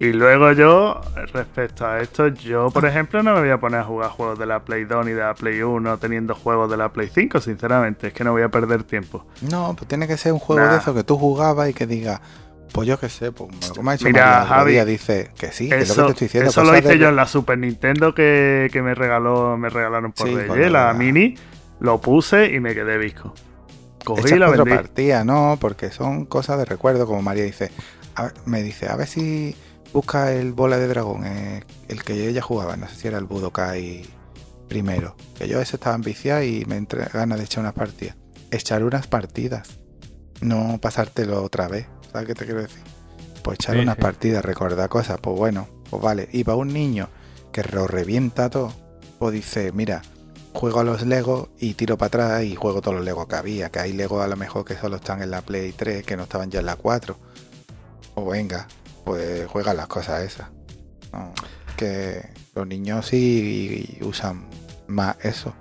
Y luego yo, respecto a esto, yo por ejemplo no me voy a poner a jugar juegos de la Play 2 ni de la Play 1 teniendo juegos de la Play 5, sinceramente, es que no voy a perder tiempo. No, pues tiene que ser un juego Nah. de eso que tú jugabas y que diga, pues yo qué sé, pues como ha hecho Mira, María Javi, día, dice que sí, que es lo que te estoy diciendo. eso lo cosas hice de- yo en la Super Nintendo que, que me regaló, me regalaron por Sí, Reyes, la la- mini, lo puse y me quedé visco. Cogí Echas la vendí. partidas, no, porque son cosas de recuerdo, como María dice. a me dice, a ver si busca el bola de dragón, eh, el que ella jugaba, no sé si era el Budokai primero. Que yo ese estaba enviciado y me entré ganas de echar unas partidas. Echar unas partidas, no pasártelo otra vez. ¿Sabes qué te quiero decir? Pues echar Sí, unas sí. partidas, recordar cosas, pues bueno, pues vale. Y para un niño que lo revienta todo, pues dice, mira, juego a los Lego y tiro para atrás y juego todos los Lego que había. Que hay Lego a lo mejor que solo están en la Play 3, que no estaban ya en la 4. O venga, pues juega las cosas esas. No, que los niños sí usan más eso.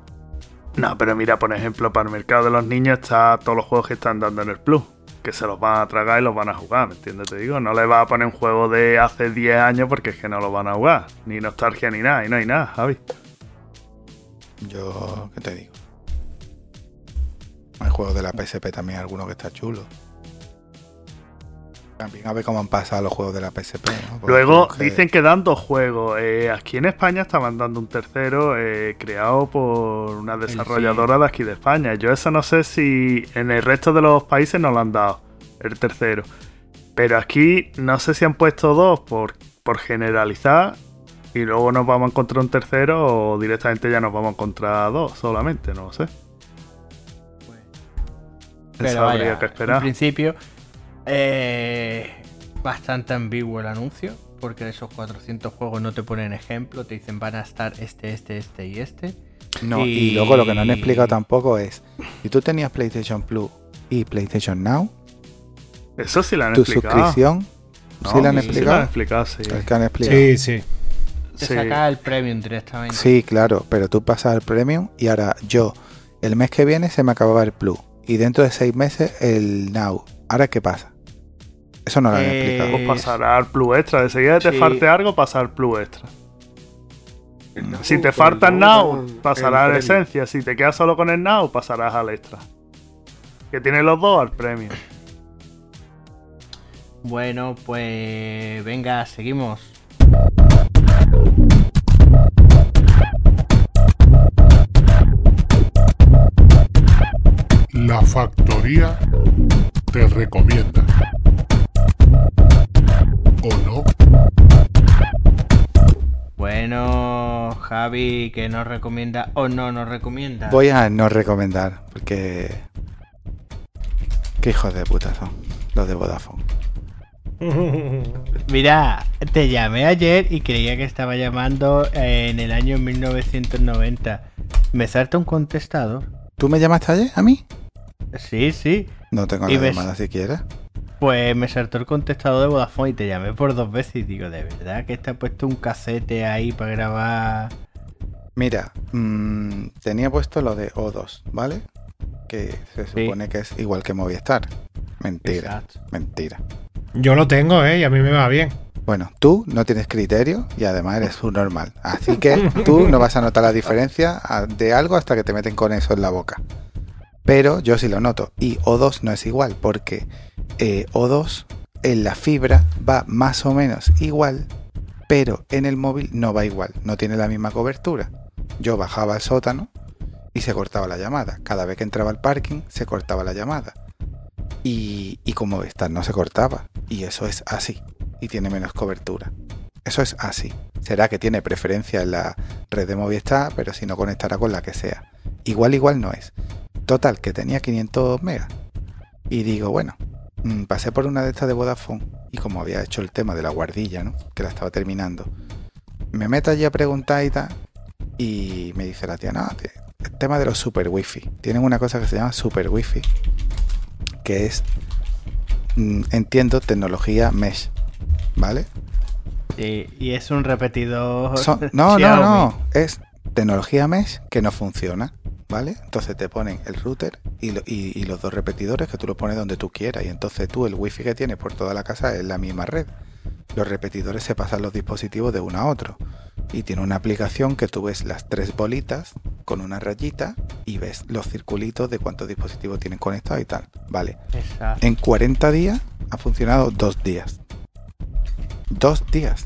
No, pero mira, por ejemplo, para el mercado de los niños está todos los juegos que están dando en el Plus. Que se los van a tragar y los van a jugar, ¿me entiendes? Te digo, no le vas a poner un juego de hace 10 años porque es que no lo van a jugar. Ni nostalgia ni nada, y no hay nada, Javi. Yo, ¿qué te digo? Hay juegos de la PSP también, alguno que está chulo. También a ver cómo han pasado los juegos de la PSP. Luego que- dicen que dan dos juegos. Eh, aquí en España estaban dando un tercero eh, creado por una desarrolladora de aquí de España. Yo eso no sé si en el resto de los países no lo han dado, el tercero. Pero aquí no sé si han puesto dos por, por generalizar y luego nos vamos a encontrar un tercero o directamente ya nos vamos a encontrar dos solamente, no lo sé. Pero Eso vaya, habría que en esperar. principio, eh, bastante ambiguo el anuncio, porque de esos 400 juegos no te ponen ejemplo, te dicen van a estar este, este, este y este. No, y... Y- luego lo que no han explicado tampoco es, si tú tenías PlayStation Plus y PlayStation Now, Eso sí lo han tu explicado. suscripción, No, ¿sí la han sí explicado? han explicado, sí. Es que han explicado. Sí, sí. Te Sí. saca el premium directamente. Sí, claro, pero tú pasas al Premium y ahora yo, el mes que viene se me acababa el Plus y dentro de seis meses el Now. ¿Ahora qué pasa? Eso no lo han Eh, explicado. O pasará al Plus Extra. De seguida te Sí. falte algo, pasar al Plus Extra. Si te falta el no, Now, el pasará al premium. Esencia. Si te quedas solo con el Now, pasarás al Extra. Que tiene los dos al Premium. Bueno, pues venga, seguimos. La factoría te recomienda. ¿O no? Bueno, Javi, que nos recomienda o no nos recomienda. Voy a no recomendar porque... Qué hijos de puta son los de Vodafone. Mira, te llamé ayer y creía que estaba llamando eh, en el año 1990. ¿Me salta un contestador? ¿Tú me llamaste ayer a mí? Sí, sí. No tengo Y la ves- llamada siquiera. Pues me saltó el contestador de Vodafone y te llamé por dos veces y digo, ¿de verdad que está puesto un casete ahí para grabar? Mira, mm, tenía puesto lo de O2, ¿vale? Que se Sí. supone que es igual que Movistar. Mentira, Exacto. mentira. Yo lo tengo, ¿eh? Y a mí me va bien. Bueno, tú no tienes criterio y además eres un normal. Así que tú no vas a notar la diferencia de algo hasta que te meten con eso en la boca. Pero yo sí lo noto. Y O2 no es igual porque eh, O2 en la fibra va más o menos igual, pero en el móvil no va igual. No tiene la misma cobertura. Yo bajaba al sótano y se cortaba la llamada. Cada vez que entraba al parking se cortaba la llamada. Y, y como Movistar no se cortaba. Y eso es así. Y tiene menos cobertura. Eso es así. Será que tiene preferencia en la red de Movistar, pero si no conectará con la que sea. Igual, igual no es. Total, que tenía 500 megas. Y digo, bueno, mm, pasé por una de estas de Vodafone. Y como había hecho el tema de la guardilla, ¿no? Que la estaba terminando. Me meto allí a preguntar y tal. Y me dice la tía, no, el tema de los super wifi. Tienen una cosa que se llama super wifi. Que es, mm, entiendo, tecnología mesh. ¿Vale? Sí, y es un repetidor. Son- no, no, no. Es tecnología mesh que no funciona. ¿Vale? Entonces te ponen el router y, lo- y- y los dos repetidores que tú los pones donde tú quieras. Y entonces tú el wifi que tienes por toda la casa es la misma red. Los repetidores se pasan los dispositivos de uno a otro. Y tiene una aplicación que tú ves las tres bolitas con una rayita y ves los circulitos de cuántos dispositivos tienen conectados y tal. Vale. Exacto. En 40 días ha funcionado dos días. Dos días.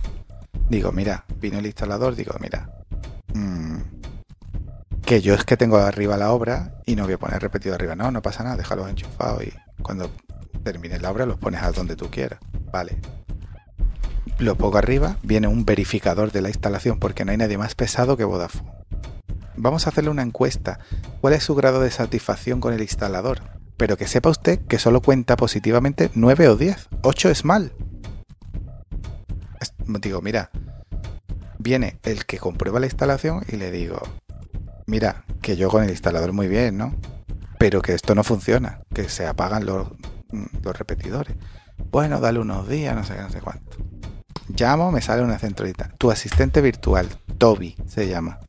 Digo, mira, vino el instalador, digo, mira. mm, que yo es que tengo arriba la obra y no voy a poner repetido arriba. No, no pasa nada, déjalos enchufados y cuando termine la obra los pones a donde tú quieras. Vale. Lo pongo arriba, viene un verificador de la instalación porque no hay nadie más pesado que Vodafone. Vamos a hacerle una encuesta. ¿Cuál es su grado de satisfacción con el instalador? Pero que sepa usted que solo cuenta positivamente 9 o 10. 8 es mal. Es- Digo, mira, viene el que comprueba la instalación y le digo, mira, que yo con el instalador muy bien, ¿no? Pero que esto no funciona, que se apagan los, mm, los repetidores. Bueno, dale unos días, no sé qué, no sé cuánto. Llamo, me sale una centralita. Tu asistente virtual, Toby, se llama.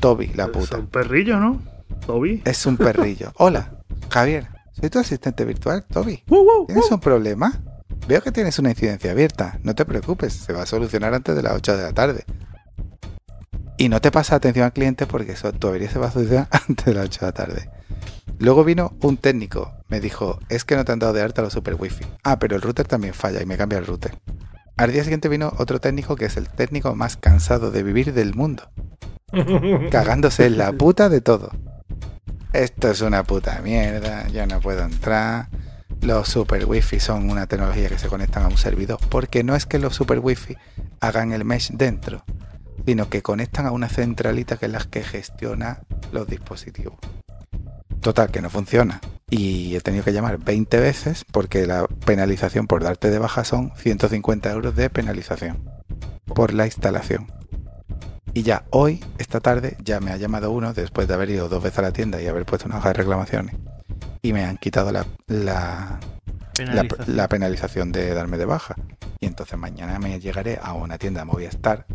Toby, la Es puta. un perrillo, ¿no? Toby. Es un perrillo. Hola, Javier, soy tu asistente virtual, Toby. ¿Tienes un problema? Veo que tienes una incidencia abierta. No te preocupes, se va a solucionar antes de las 8 de la tarde. Y no te pasa atención al cliente porque eso, tu avería se va a solucionar antes de las 8 de la tarde. Luego vino un técnico. Me dijo, es que no te han dado de alta los super wifi. Ah, pero el router también falla y me cambia el router. Al día siguiente vino otro técnico que es el técnico más cansado de vivir del mundo. Cagándose en la puta de todo. Esto es una puta mierda, yo no puedo entrar. Los super wifi son una tecnología que se conectan a un servidor, porque no es que los super wifi hagan el mesh dentro, sino que conectan a una centralita que es la que gestiona los dispositivos. Total, que no funciona. Y he tenido que llamar 20 veces porque la penalización por darte de baja son 150 euros de penalización por la instalación. Y ya hoy, esta tarde, ya me ha llamado uno después de haber ido dos veces a la tienda y haber puesto una hoja de reclamaciones. Y me han quitado la, la, Penalización. la penalización de darme de baja. Y entonces mañana me llegaré a una tienda Movistar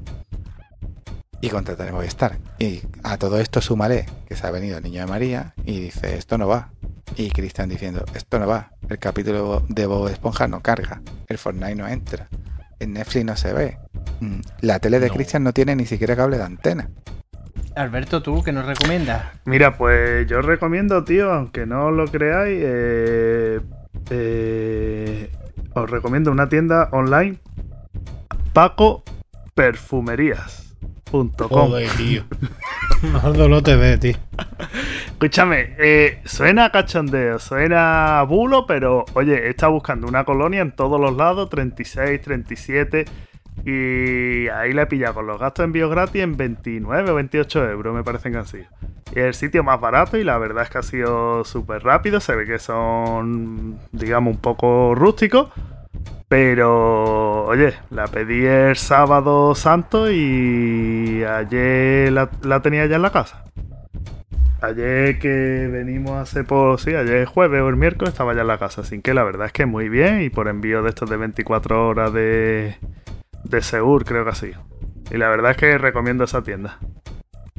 y contrataré Movistar. Y a todo esto sumaré que se ha venido el niño de María y dice, esto no va. Y Cristian diciendo, esto no va. El capítulo de Bob Esponja no carga. El Fortnite no entra. En Netflix no se ve. Mm, La tele de No. Cristian no tiene ni siquiera cable de antena. Alberto, ¿tú qué nos recomiendas? Mira, pues yo os recomiendo, tío, aunque no lo creáis, eh, eh, os recomiendo una tienda online, pacoperfumerías.com. Joder, tío. No, no te ve, tío. Escúchame, eh, suena cachondeo, suena bulo, pero oye, he estado buscando una colonia en todos los lados, 36, 37, y ahí la he pillado con los gastos de envío gratis en 29 o 28 euros, me parecen que han sido. Es el sitio más barato y la verdad es que ha sido súper rápido, se ve que son, digamos, un poco rústicos. Pero, oye, la pedí el sábado santo y ayer la, tenía ya en la casa. Ayer que venimos hace por. Sí, ayer jueves o el miércoles estaba ya en la casa. Así que la verdad es que muy bien. Y por envío de estos de 24 horas de. De Seur, creo que sido. Y la verdad es que recomiendo esa tienda.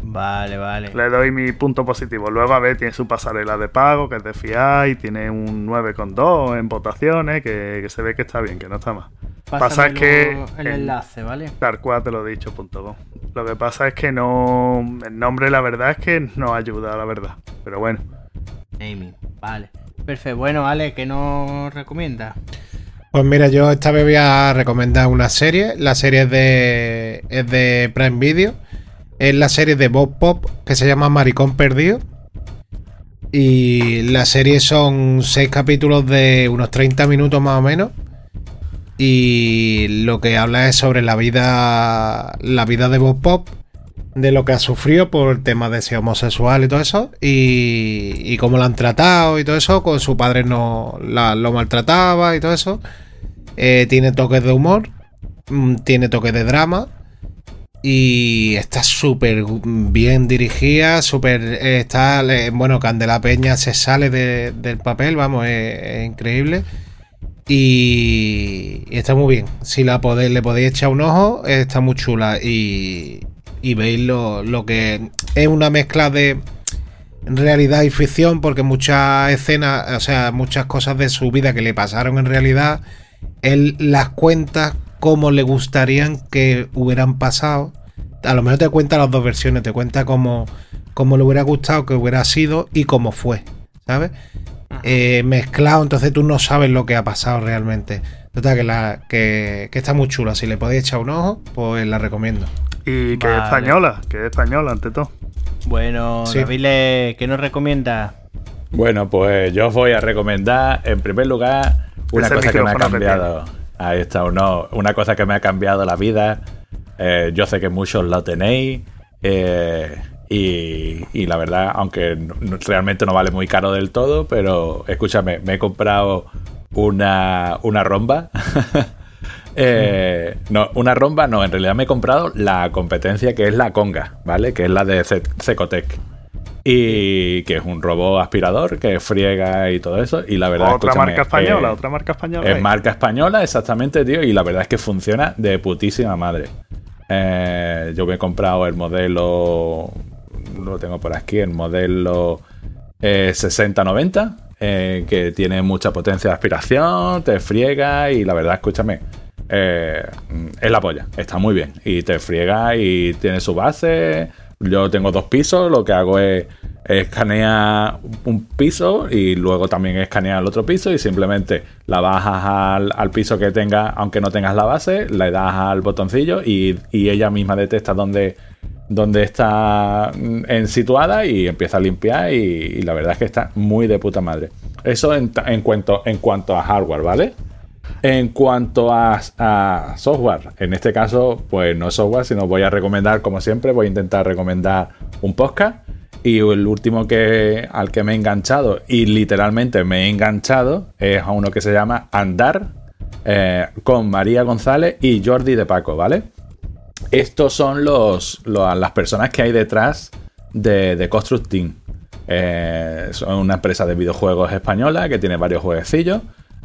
Vale, vale. Le doy mi punto positivo. Luego, a ver, tiene su pasarela de pago, que es de fiar, y tiene un 9,2 en votaciones, que, que se ve que está bien, que no está mal. pasa es que el enlace, ¿vale? Tal cual te lo he dicho, punto. Lo que pasa es que no. El nombre, la verdad, es que no ayuda, la verdad. Pero bueno. Naming, vale. Perfecto. Bueno, Ale, ¿qué nos recomiendas? Pues mira, yo esta vez voy a recomendar una serie. La serie es de, es de Prime Video. Es la serie de Bob Pop que se llama Maricón Perdido. Y la serie son seis capítulos de unos 30 minutos más o menos. Y lo que habla es sobre la vida. La vida de Bob Pop. De lo que ha sufrido por temas de ser homosexual y todo eso. Y, y cómo lo han tratado y todo eso. Con su padre no la- lo maltrataba y todo eso. Eh, tiene toques de humor. mm, Tiene toques de drama. Y está súper bien dirigida, súper... eh, está, bueno, Candela Peña se sale de- del papel, vamos, es, es increíble. Y, y está muy bien. Si la podéis, le podéis echar un ojo, está muy chula. Y, y veis lo, lo que es una mezcla de realidad y ficción, porque muchas escenas, o sea, muchas cosas de su vida que le pasaron en realidad, él las cuenta cómo le gustarían que hubieran pasado. A lo mejor te cuenta las dos versiones, te cuenta cómo, cómo le hubiera gustado que hubiera sido y cómo fue, ¿sabes? Eh, mezclado, entonces tú no sabes lo que ha pasado realmente. Total, que, la, que, que está muy chula. Si le podéis echar un ojo, pues la recomiendo. Y que Vale. es española, que es española ante todo. Bueno, Sí. David, ¿qué nos recomienda? Bueno, pues yo os voy a recomendar, en primer lugar, una Ese cosa que me ha cambiado. Ahí está, no, una cosa que me ha cambiado la vida. Eh, yo sé que muchos lo tenéis. eh, y, y la verdad, aunque no- realmente no vale muy caro del todo, pero escúchame, me he comprado una, una romba. Eh, no, una romba no, en realidad me he comprado la competencia que es la Conga, ¿vale? Que es la de Cecotec. Y que es un robot aspirador que friega y todo eso. Y la verdad Otra marca española, eh, otra marca española. es marca española, exactamente, tío. Y la verdad es que funciona de putísima madre. Eh, yo me he comprado el modelo. Lo tengo por aquí, el modelo eh, 6090. Eh, que tiene mucha potencia de aspiración, te friega y la verdad, escúchame, eh, es la polla, está muy bien. Y te friega y tiene su base. Yo tengo dos pisos, lo que hago es escanear un piso y luego también escanear el otro piso y simplemente la bajas al, piso que tenga, aunque no tengas la base, le das al botoncillo y, y ella misma detecta dónde, dónde está mm, en situada y empieza a limpiar y, la verdad es que está muy de puta madre. Eso en, cuanto, en cuanto a hardware, ¿vale? En cuanto a, software, en este caso, pues no software, sino voy a recomendar, como siempre, voy a intentar recomendar un podcast. Y el último que al que me he enganchado, y literalmente me he enganchado, es a uno que se llama Andar, eh, con María González y Jordi de Paco, ¿vale? Estos son los, lo- las personas que hay detrás de, de Construct Team. Eh, son una empresa de videojuegos española que tiene varios jueguecillos.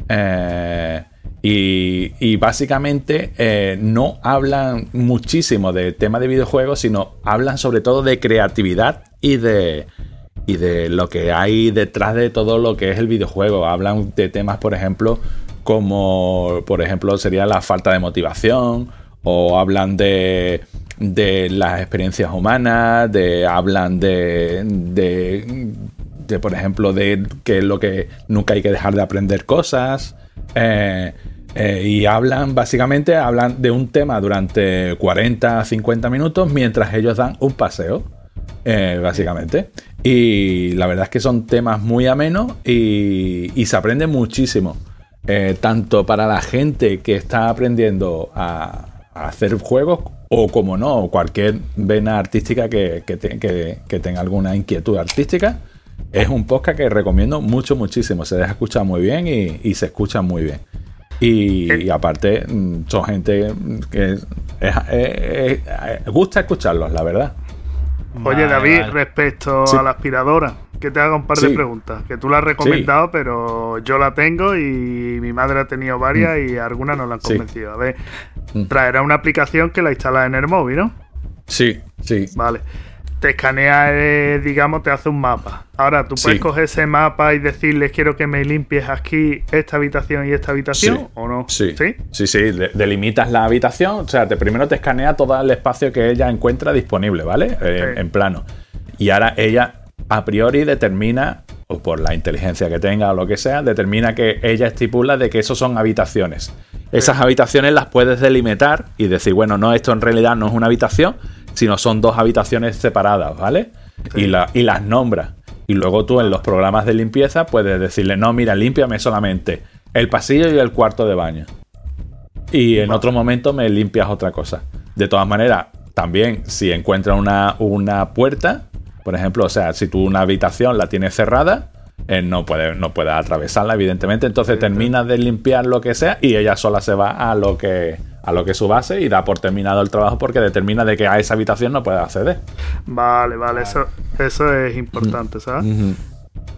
eh, y, y básicamente eh, no hablan muchísimo de tema de videojuegos, sino hablan sobre todo de creatividad y de, y de lo que hay detrás de todo lo que es el videojuego. Hablan de temas, por ejemplo, como por ejemplo sería la falta de motivación, o hablan de, de las experiencias humanas, de hablan de, de, por ejemplo, de que lo que nunca hay que dejar de aprender cosas. eh, eh, y hablan, básicamente, hablan de un tema durante 40, 50 minutos mientras ellos dan un paseo eh, básicamente. Y la verdad es que son temas muy amenos y, y se aprende muchísimo. Tanto para la gente que está aprendiendo a hacer juegos o como no, cualquier vena artística que, que te- que- que tenga alguna inquietud artística. Es un podcast que recomiendo mucho, muchísimo. Se deja escuchar muy bien y, y se escucha muy bien. Y, y aparte, mm, son gente que es- es- es- es- gusta escucharlos, la verdad. Oye, Vale, David, vale. respecto Sí. a la aspiradora, que te haga un par Sí. de preguntas. Que tú la has recomendado, pero yo la tengo y mi madre ha tenido varias y algunas no la han convencido. A ver, Mm. traerá una aplicación que la instalas en el móvil, ¿no? Sí, sí. Vale. Te escanea, eh, digamos, te hace un mapa. Ahora, tú puedes Sí. coger ese mapa y decirles, quiero que me limpies aquí esta habitación y esta habitación, Sí. ¿o no? Sí, ¿Sí? sí, sí, de- delimitas la habitación, o sea, te, primero te escanea todo el espacio que ella encuentra disponible, ¿vale? Eh. En plano. Y ahora ella a priori determina, o por la inteligencia que tenga o lo que sea, determina que ella estipula de que esos son habitaciones. Esas habitaciones las puedes delimitar y decir, bueno, no, esto en realidad no es una habitación, sino son dos habitaciones separadas, ¿vale? Y, la- y las nombras. Y luego tú en los programas de limpieza puedes decirle, no, mira, límpiame solamente el pasillo y el cuarto de baño. Y en otro momento me limpias otra cosa. De todas maneras, también si encuentras una, una puerta, por ejemplo, o sea, si tú una habitación la tienes cerrada, eh, no puedes no puede atravesarla, evidentemente. Entonces terminas de limpiar lo que sea y ella sola se va a lo que a lo que es su base y da por terminado el trabajo porque determina de que a esa habitación no puede acceder. Vale, vale, Eso, eso es importante, ¿sabes?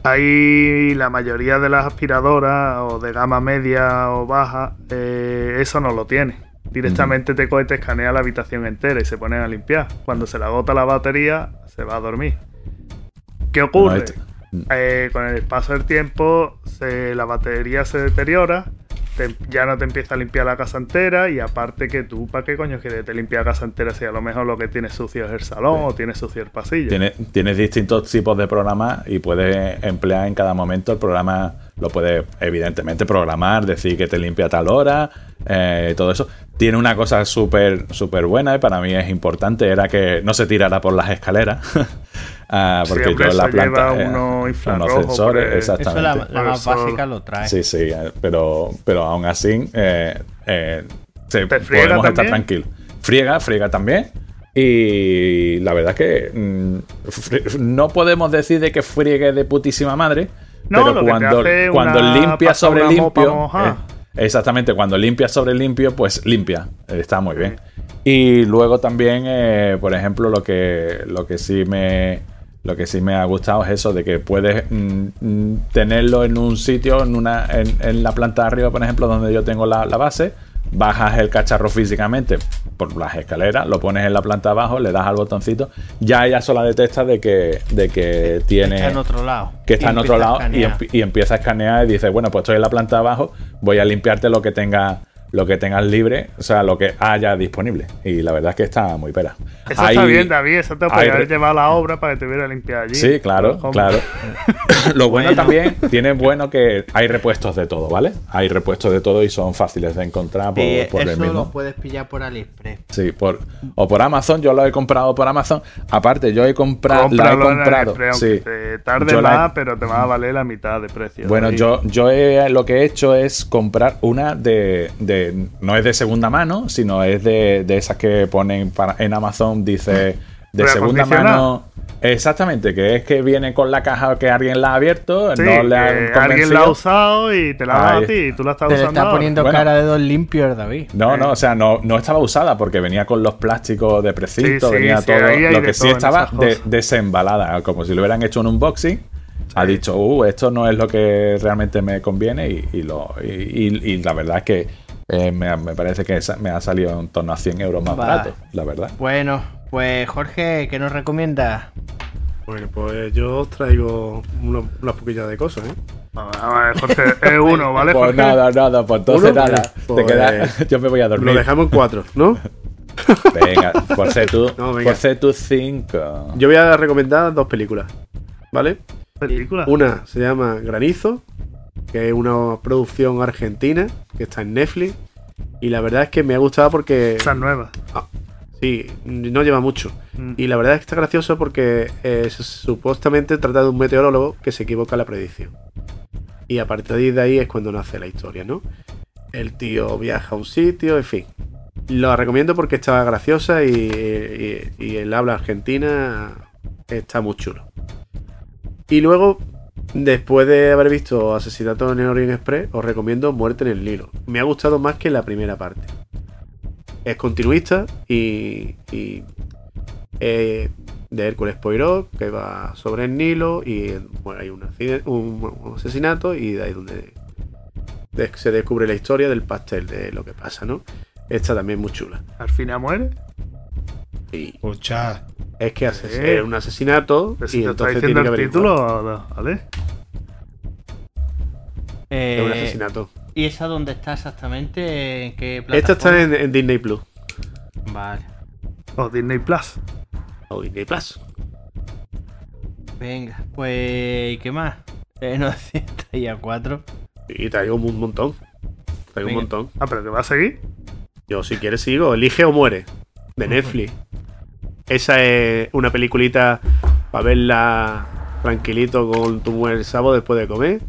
Ahí la mayoría de las aspiradoras o de gama media o baja, eh, eso no lo tiene. Directamente te coge, te escanea la habitación entera y se ponen a limpiar. Cuando se le agota la batería, se va a dormir. ¿Qué ocurre? Eh, con el paso del tiempo, se- la batería se deteriora te- ya no te empieza a limpiar la casa entera y aparte que tú, ¿para qué coño quieres te limpiar la casa entera si a lo mejor lo que tienes sucio es el salón o tienes sucio el pasillo? Tienes, tienes distintos tipos de programas y puedes emplear en cada momento el programa, lo puedes evidentemente programar, decir que te limpia a tal hora, eh, todo eso. Tiene una cosa súper súper buena y para mí es importante, era que no se tirara por las escaleras. Ah, Sí, porque hombre, yo la planta... lleva eh, unos sensores, por el- Eso exactamente. la, más básica lo trae. Sí, sí, eh, pero, pero aún así eh, eh, se- ¿Te friega podemos estar tranquilos. Friega, friega también. Y la verdad es que mm, no podemos decir de que friegue de putísima madre, No, pero cuando, cuando limpia sobre limpio, exactamente, cuando limpia sobre limpio, pues limpia, está muy bien. Y luego también, eh, por ejemplo, lo que, lo que sí me lo que sí me ha gustado es eso de que puedes mm, mm, tenerlo en un sitio, en una, en, en la planta de arriba, por ejemplo, donde yo tengo la, la base, bajas el cacharro físicamente por las escaleras, lo pones en la planta abajo, le das al botoncito, ya ella sola detecta de que, de que tiene Está en otro lado. que está Y en otro lado y, y empieza a escanear y dice, bueno, pues estoy en la planta abajo, voy a limpiarte lo que tenga lo que tengas libre, o sea, lo que haya disponible. Y la verdad es que está muy pera. Eso Hay- está bien, David. Eso te podría haber llevado a la obra para que te hubiera limpiado allí. Sí, claro, claro. Lo bueno, Bueno. también tiene bueno que hay repuestos de todo, ¿vale? Hay repuestos de todo y son fáciles de encontrar por, Y por el eso mismo. lo puedes pillar por AliExpress. Sí, por, o por Amazon, yo lo he comprado por Amazon. Aparte, yo he comprado, la he comprado. AliExpress, sí. aunque te tarde Yo la he- más, pero te va a valer la mitad de precio. Bueno, yo, yo he- lo que he hecho es comprar una de, de- No es de segunda mano, sino es de, de esas que ponen para, en Amazon, dice de segunda mano. Exactamente, que es que viene con la caja que alguien la ha abierto, Sí, no le han que alguien convencido. la ha usado y te la ha a ti y tú la estás Te usando. está ahora. poniendo Bueno. cara de dos limpios, David. No, no, o sea, no, no estaba usada porque venía con los plásticos de precinto, Sí, venía sí, todo. Lo que sí estaba de- desembalada, como si lo hubieran hecho un unboxing. Ha dicho, uh, esto no es lo que realmente me conviene y, y lo, y, y- y la verdad es que eh, me, me parece que esa- me ha salido en torno a 100 euros más Va. barato, la verdad. Bueno, pues Jorge, ¿qué nos recomiendas? Bueno, pues yo os traigo una- unas poquillas de cosas, ¿eh? Vamos a ver, Jorge, es uno, ¿vale, Pues Jorge? nada, nada, pues entonces Uno, nada. pues, te quedas- yo me voy a Lo dormir. dejamos en cuatro, ¿no? Venga, por ser tú, No, venga. por ser tú 5. Yo voy a recomendar dos películas, ¿vale? Película. Una se llama Granizo, que es una producción argentina que está en Netflix. Y la verdad es que me ha gustado porque. Esa es nueva. Sí, no lleva mucho. Mm. Y la verdad es que está gracioso porque eh, supuestamente trata de un meteorólogo que se equivoca en la predicción. Y a partir de ahí es cuando nace la historia, ¿no? El tío viaja a un sitio, en fin. Lo recomiendo porque está graciosa y, y- y el habla argentina está muy chulo. Y luego, después de haber visto Asesinato en el Orient Express, os recomiendo Muerte en el Nilo. Me ha gustado más que la primera parte es continuista y, y, eh, de Hércules Poirot que va sobre el Nilo y bueno, hay un, accidente- un- un asesinato y de ahí donde de- se descubre la historia del pastel de lo que pasa, ¿no? Esta también es muy chula. Al final muere. Y Escucha. Es que ases- es un asesinato Pero si y te está entonces diciendo tiene que el título, ¿vale? Eh, Es un asesinato. ¿Y esa dónde está exactamente? ¿En qué Esta está plataforma? en, en Disney Plus Vale. O Disney Plus. o Disney Plus. Venga, pues ¿y ¿qué más? Eh, no ya cuatro. Y traigo un montón. Traigo un montón. Ah, pero que va a seguir. Yo, si quieres, sigo. Elige o muere. De Netflix. Esa es una peliculita para verla tranquilito con tu el sábado después de comer.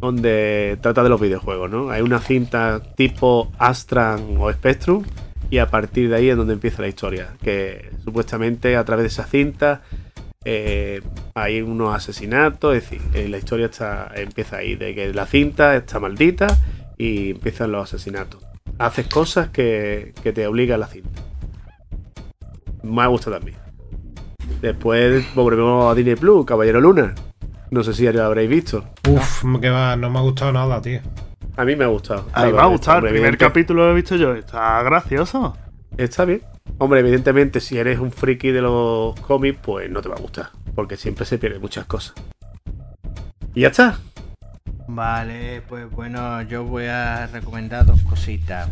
Donde trata de los videojuegos, ¿no? Hay una cinta tipo Astran o Spectrum. Y a partir de ahí es donde empieza la historia. Que supuestamente a través de esa cinta eh, hay unos asesinatos. Es decir, eh, la historia está, empieza ahí. De que la cinta está maldita y empiezan los asesinatos haces cosas que, que te obliga a la cinta. Me ha gustado también. Después volvemos a Disney Plus, Caballero Luna. No sé si ya lo habréis visto. Uf, que va, no me ha gustado nada, tío. A mí me ha gustado. A mí me ha gustado. El primer evidente- capítulo lo he visto yo. Está gracioso. Está bien. Hombre, evidentemente, si eres un friki de los cómics, pues no te va a gustar. Porque siempre se pierden muchas cosas. Y ya está. Vale, pues bueno, yo voy a recomendar dos cositas.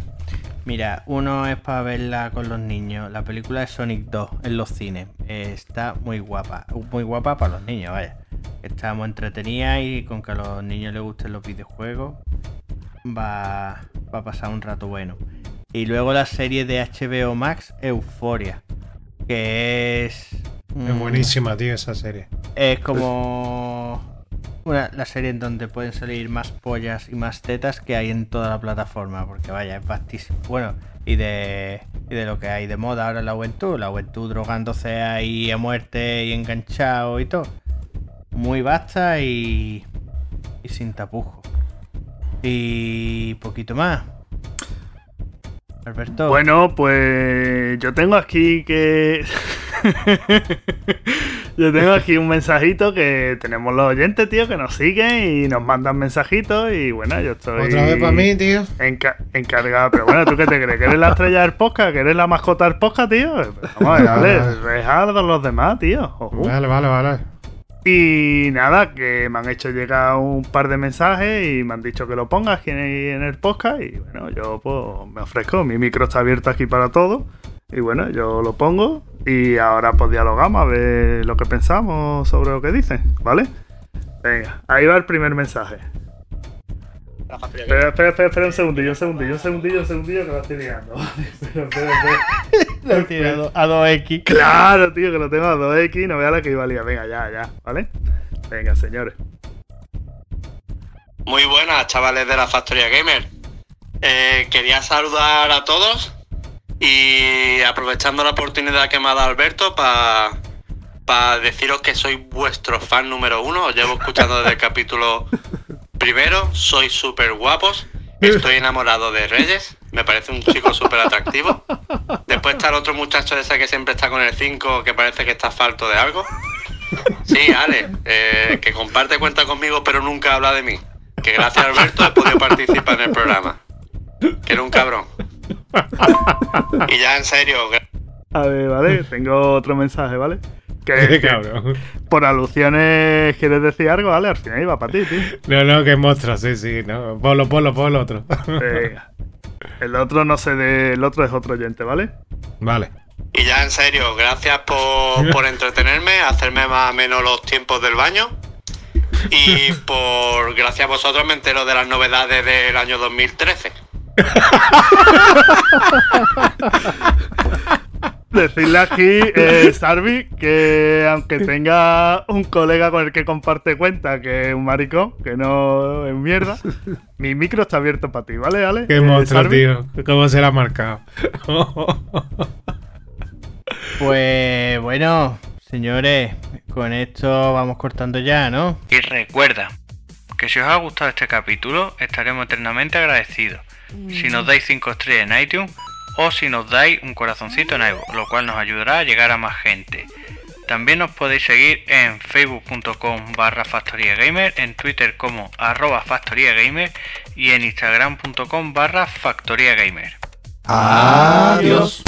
Mira, uno es para verla con los niños. La película de Sonic 2 en los cines. Está muy guapa. Muy guapa para los niños, vaya. Está muy entretenida y con que a los niños les gusten los videojuegos va, va a pasar un rato bueno. Y luego la serie de HBO Max, Euforia. Que es... Es mm, buenísima, tío, esa serie. Es como una, la serie en donde pueden salir más pollas y más tetas que hay en toda la plataforma, porque vaya, es vastísimo. Bueno, y de, y de lo que hay de moda ahora en la juventud, la juventud drogándose ahí a muerte y enganchado y todo. Muy vasta y, y sin tapujo. Y poquito más. Alberto. Bueno, pues yo tengo aquí que. yo tengo aquí un mensajito que tenemos los oyentes, tío, que nos siguen y nos mandan mensajitos. Y bueno, yo estoy. Otra vez para mí, tío. enca- encargado. Pero bueno, ¿tú qué te crees? ¿Que eres la estrella del podcast? ¿Que eres la mascota del podcast, tío? Pues Vamos a ver, vale. Dejad a los demás, tío. Ojo. Vale, vale, vale. Y nada, que me han hecho llegar un par de mensajes y me han dicho que lo ponga aquí en el podcast. Y bueno, yo pues me ofrezco. Mi micro está abierto aquí para todo. Y bueno, yo lo pongo. Y ahora pues dialogamos a ver lo que pensamos sobre lo que dicen, ¿vale? Venga, ahí va el primer mensaje. Espera, espera, espera, espera un segundillo, un segundillo, un segundillo, un segundillo que lo estoy liando. Vale, espera, espera, espera. Lo a 2X. Claro, tío, que lo tengo a 2X, no vea la que iba a liar. Venga, ya, ya, ¿vale? Venga, señores. Muy buenas, chavales de la Factoría Gamer. Eh, quería saludar a todos y aprovechando la oportunidad que me ha dado Alberto para deciros que soy vuestro fan número uno. Os llevo escuchando desde el capítulo primero. Sois súper guapos. Estoy enamorado de Reyes. Me parece un chico súper atractivo. Después está el otro muchacho ese que siempre está con el 5 que parece que está falto de algo. Sí, Ale, eh, que comparte cuenta conmigo pero nunca habla de mí. Que gracias a Alberto he podido participar en el programa. Que era un cabrón. Y ya en serio, A ver, ¿vale? Tengo otro mensaje, ¿vale? Que, Qué cabrón. por alusiones quieres decir algo, ¿vale? Al final iba para ti, tío. No, no, que monstruo, sí, sí. No. Ponlo, ponlo, ponlo otro. Venga. El otro no sé de... El otro es otro oyente, ¿vale? Vale. y ya en serio, gracias por, por entretenerme, hacerme más o menos los tiempos del baño. Y por gracias a vosotros me entero de las novedades del año 2013. Decirle aquí, eh, Sarvi, que aunque tenga un colega con el que comparte cuenta que es un maricón, que no es mierda, mi micro está abierto para ti, ¿vale, Ale? Qué Eh, monstruo, Sarvi. tío. ¿Cómo se la ha marcado? Pues bueno, señores, con esto vamos cortando ya, ¿no? Y recuerda que si os ha gustado este capítulo, estaremos eternamente agradecidos. Si nos dais 5 estrellas en iTunes o si nos dais un corazoncito en iVoox, lo cual nos ayudará a llegar a más gente. También nos podéis seguir en facebook.com barra en twitter como arroba y en instagram.com barra. Adiós.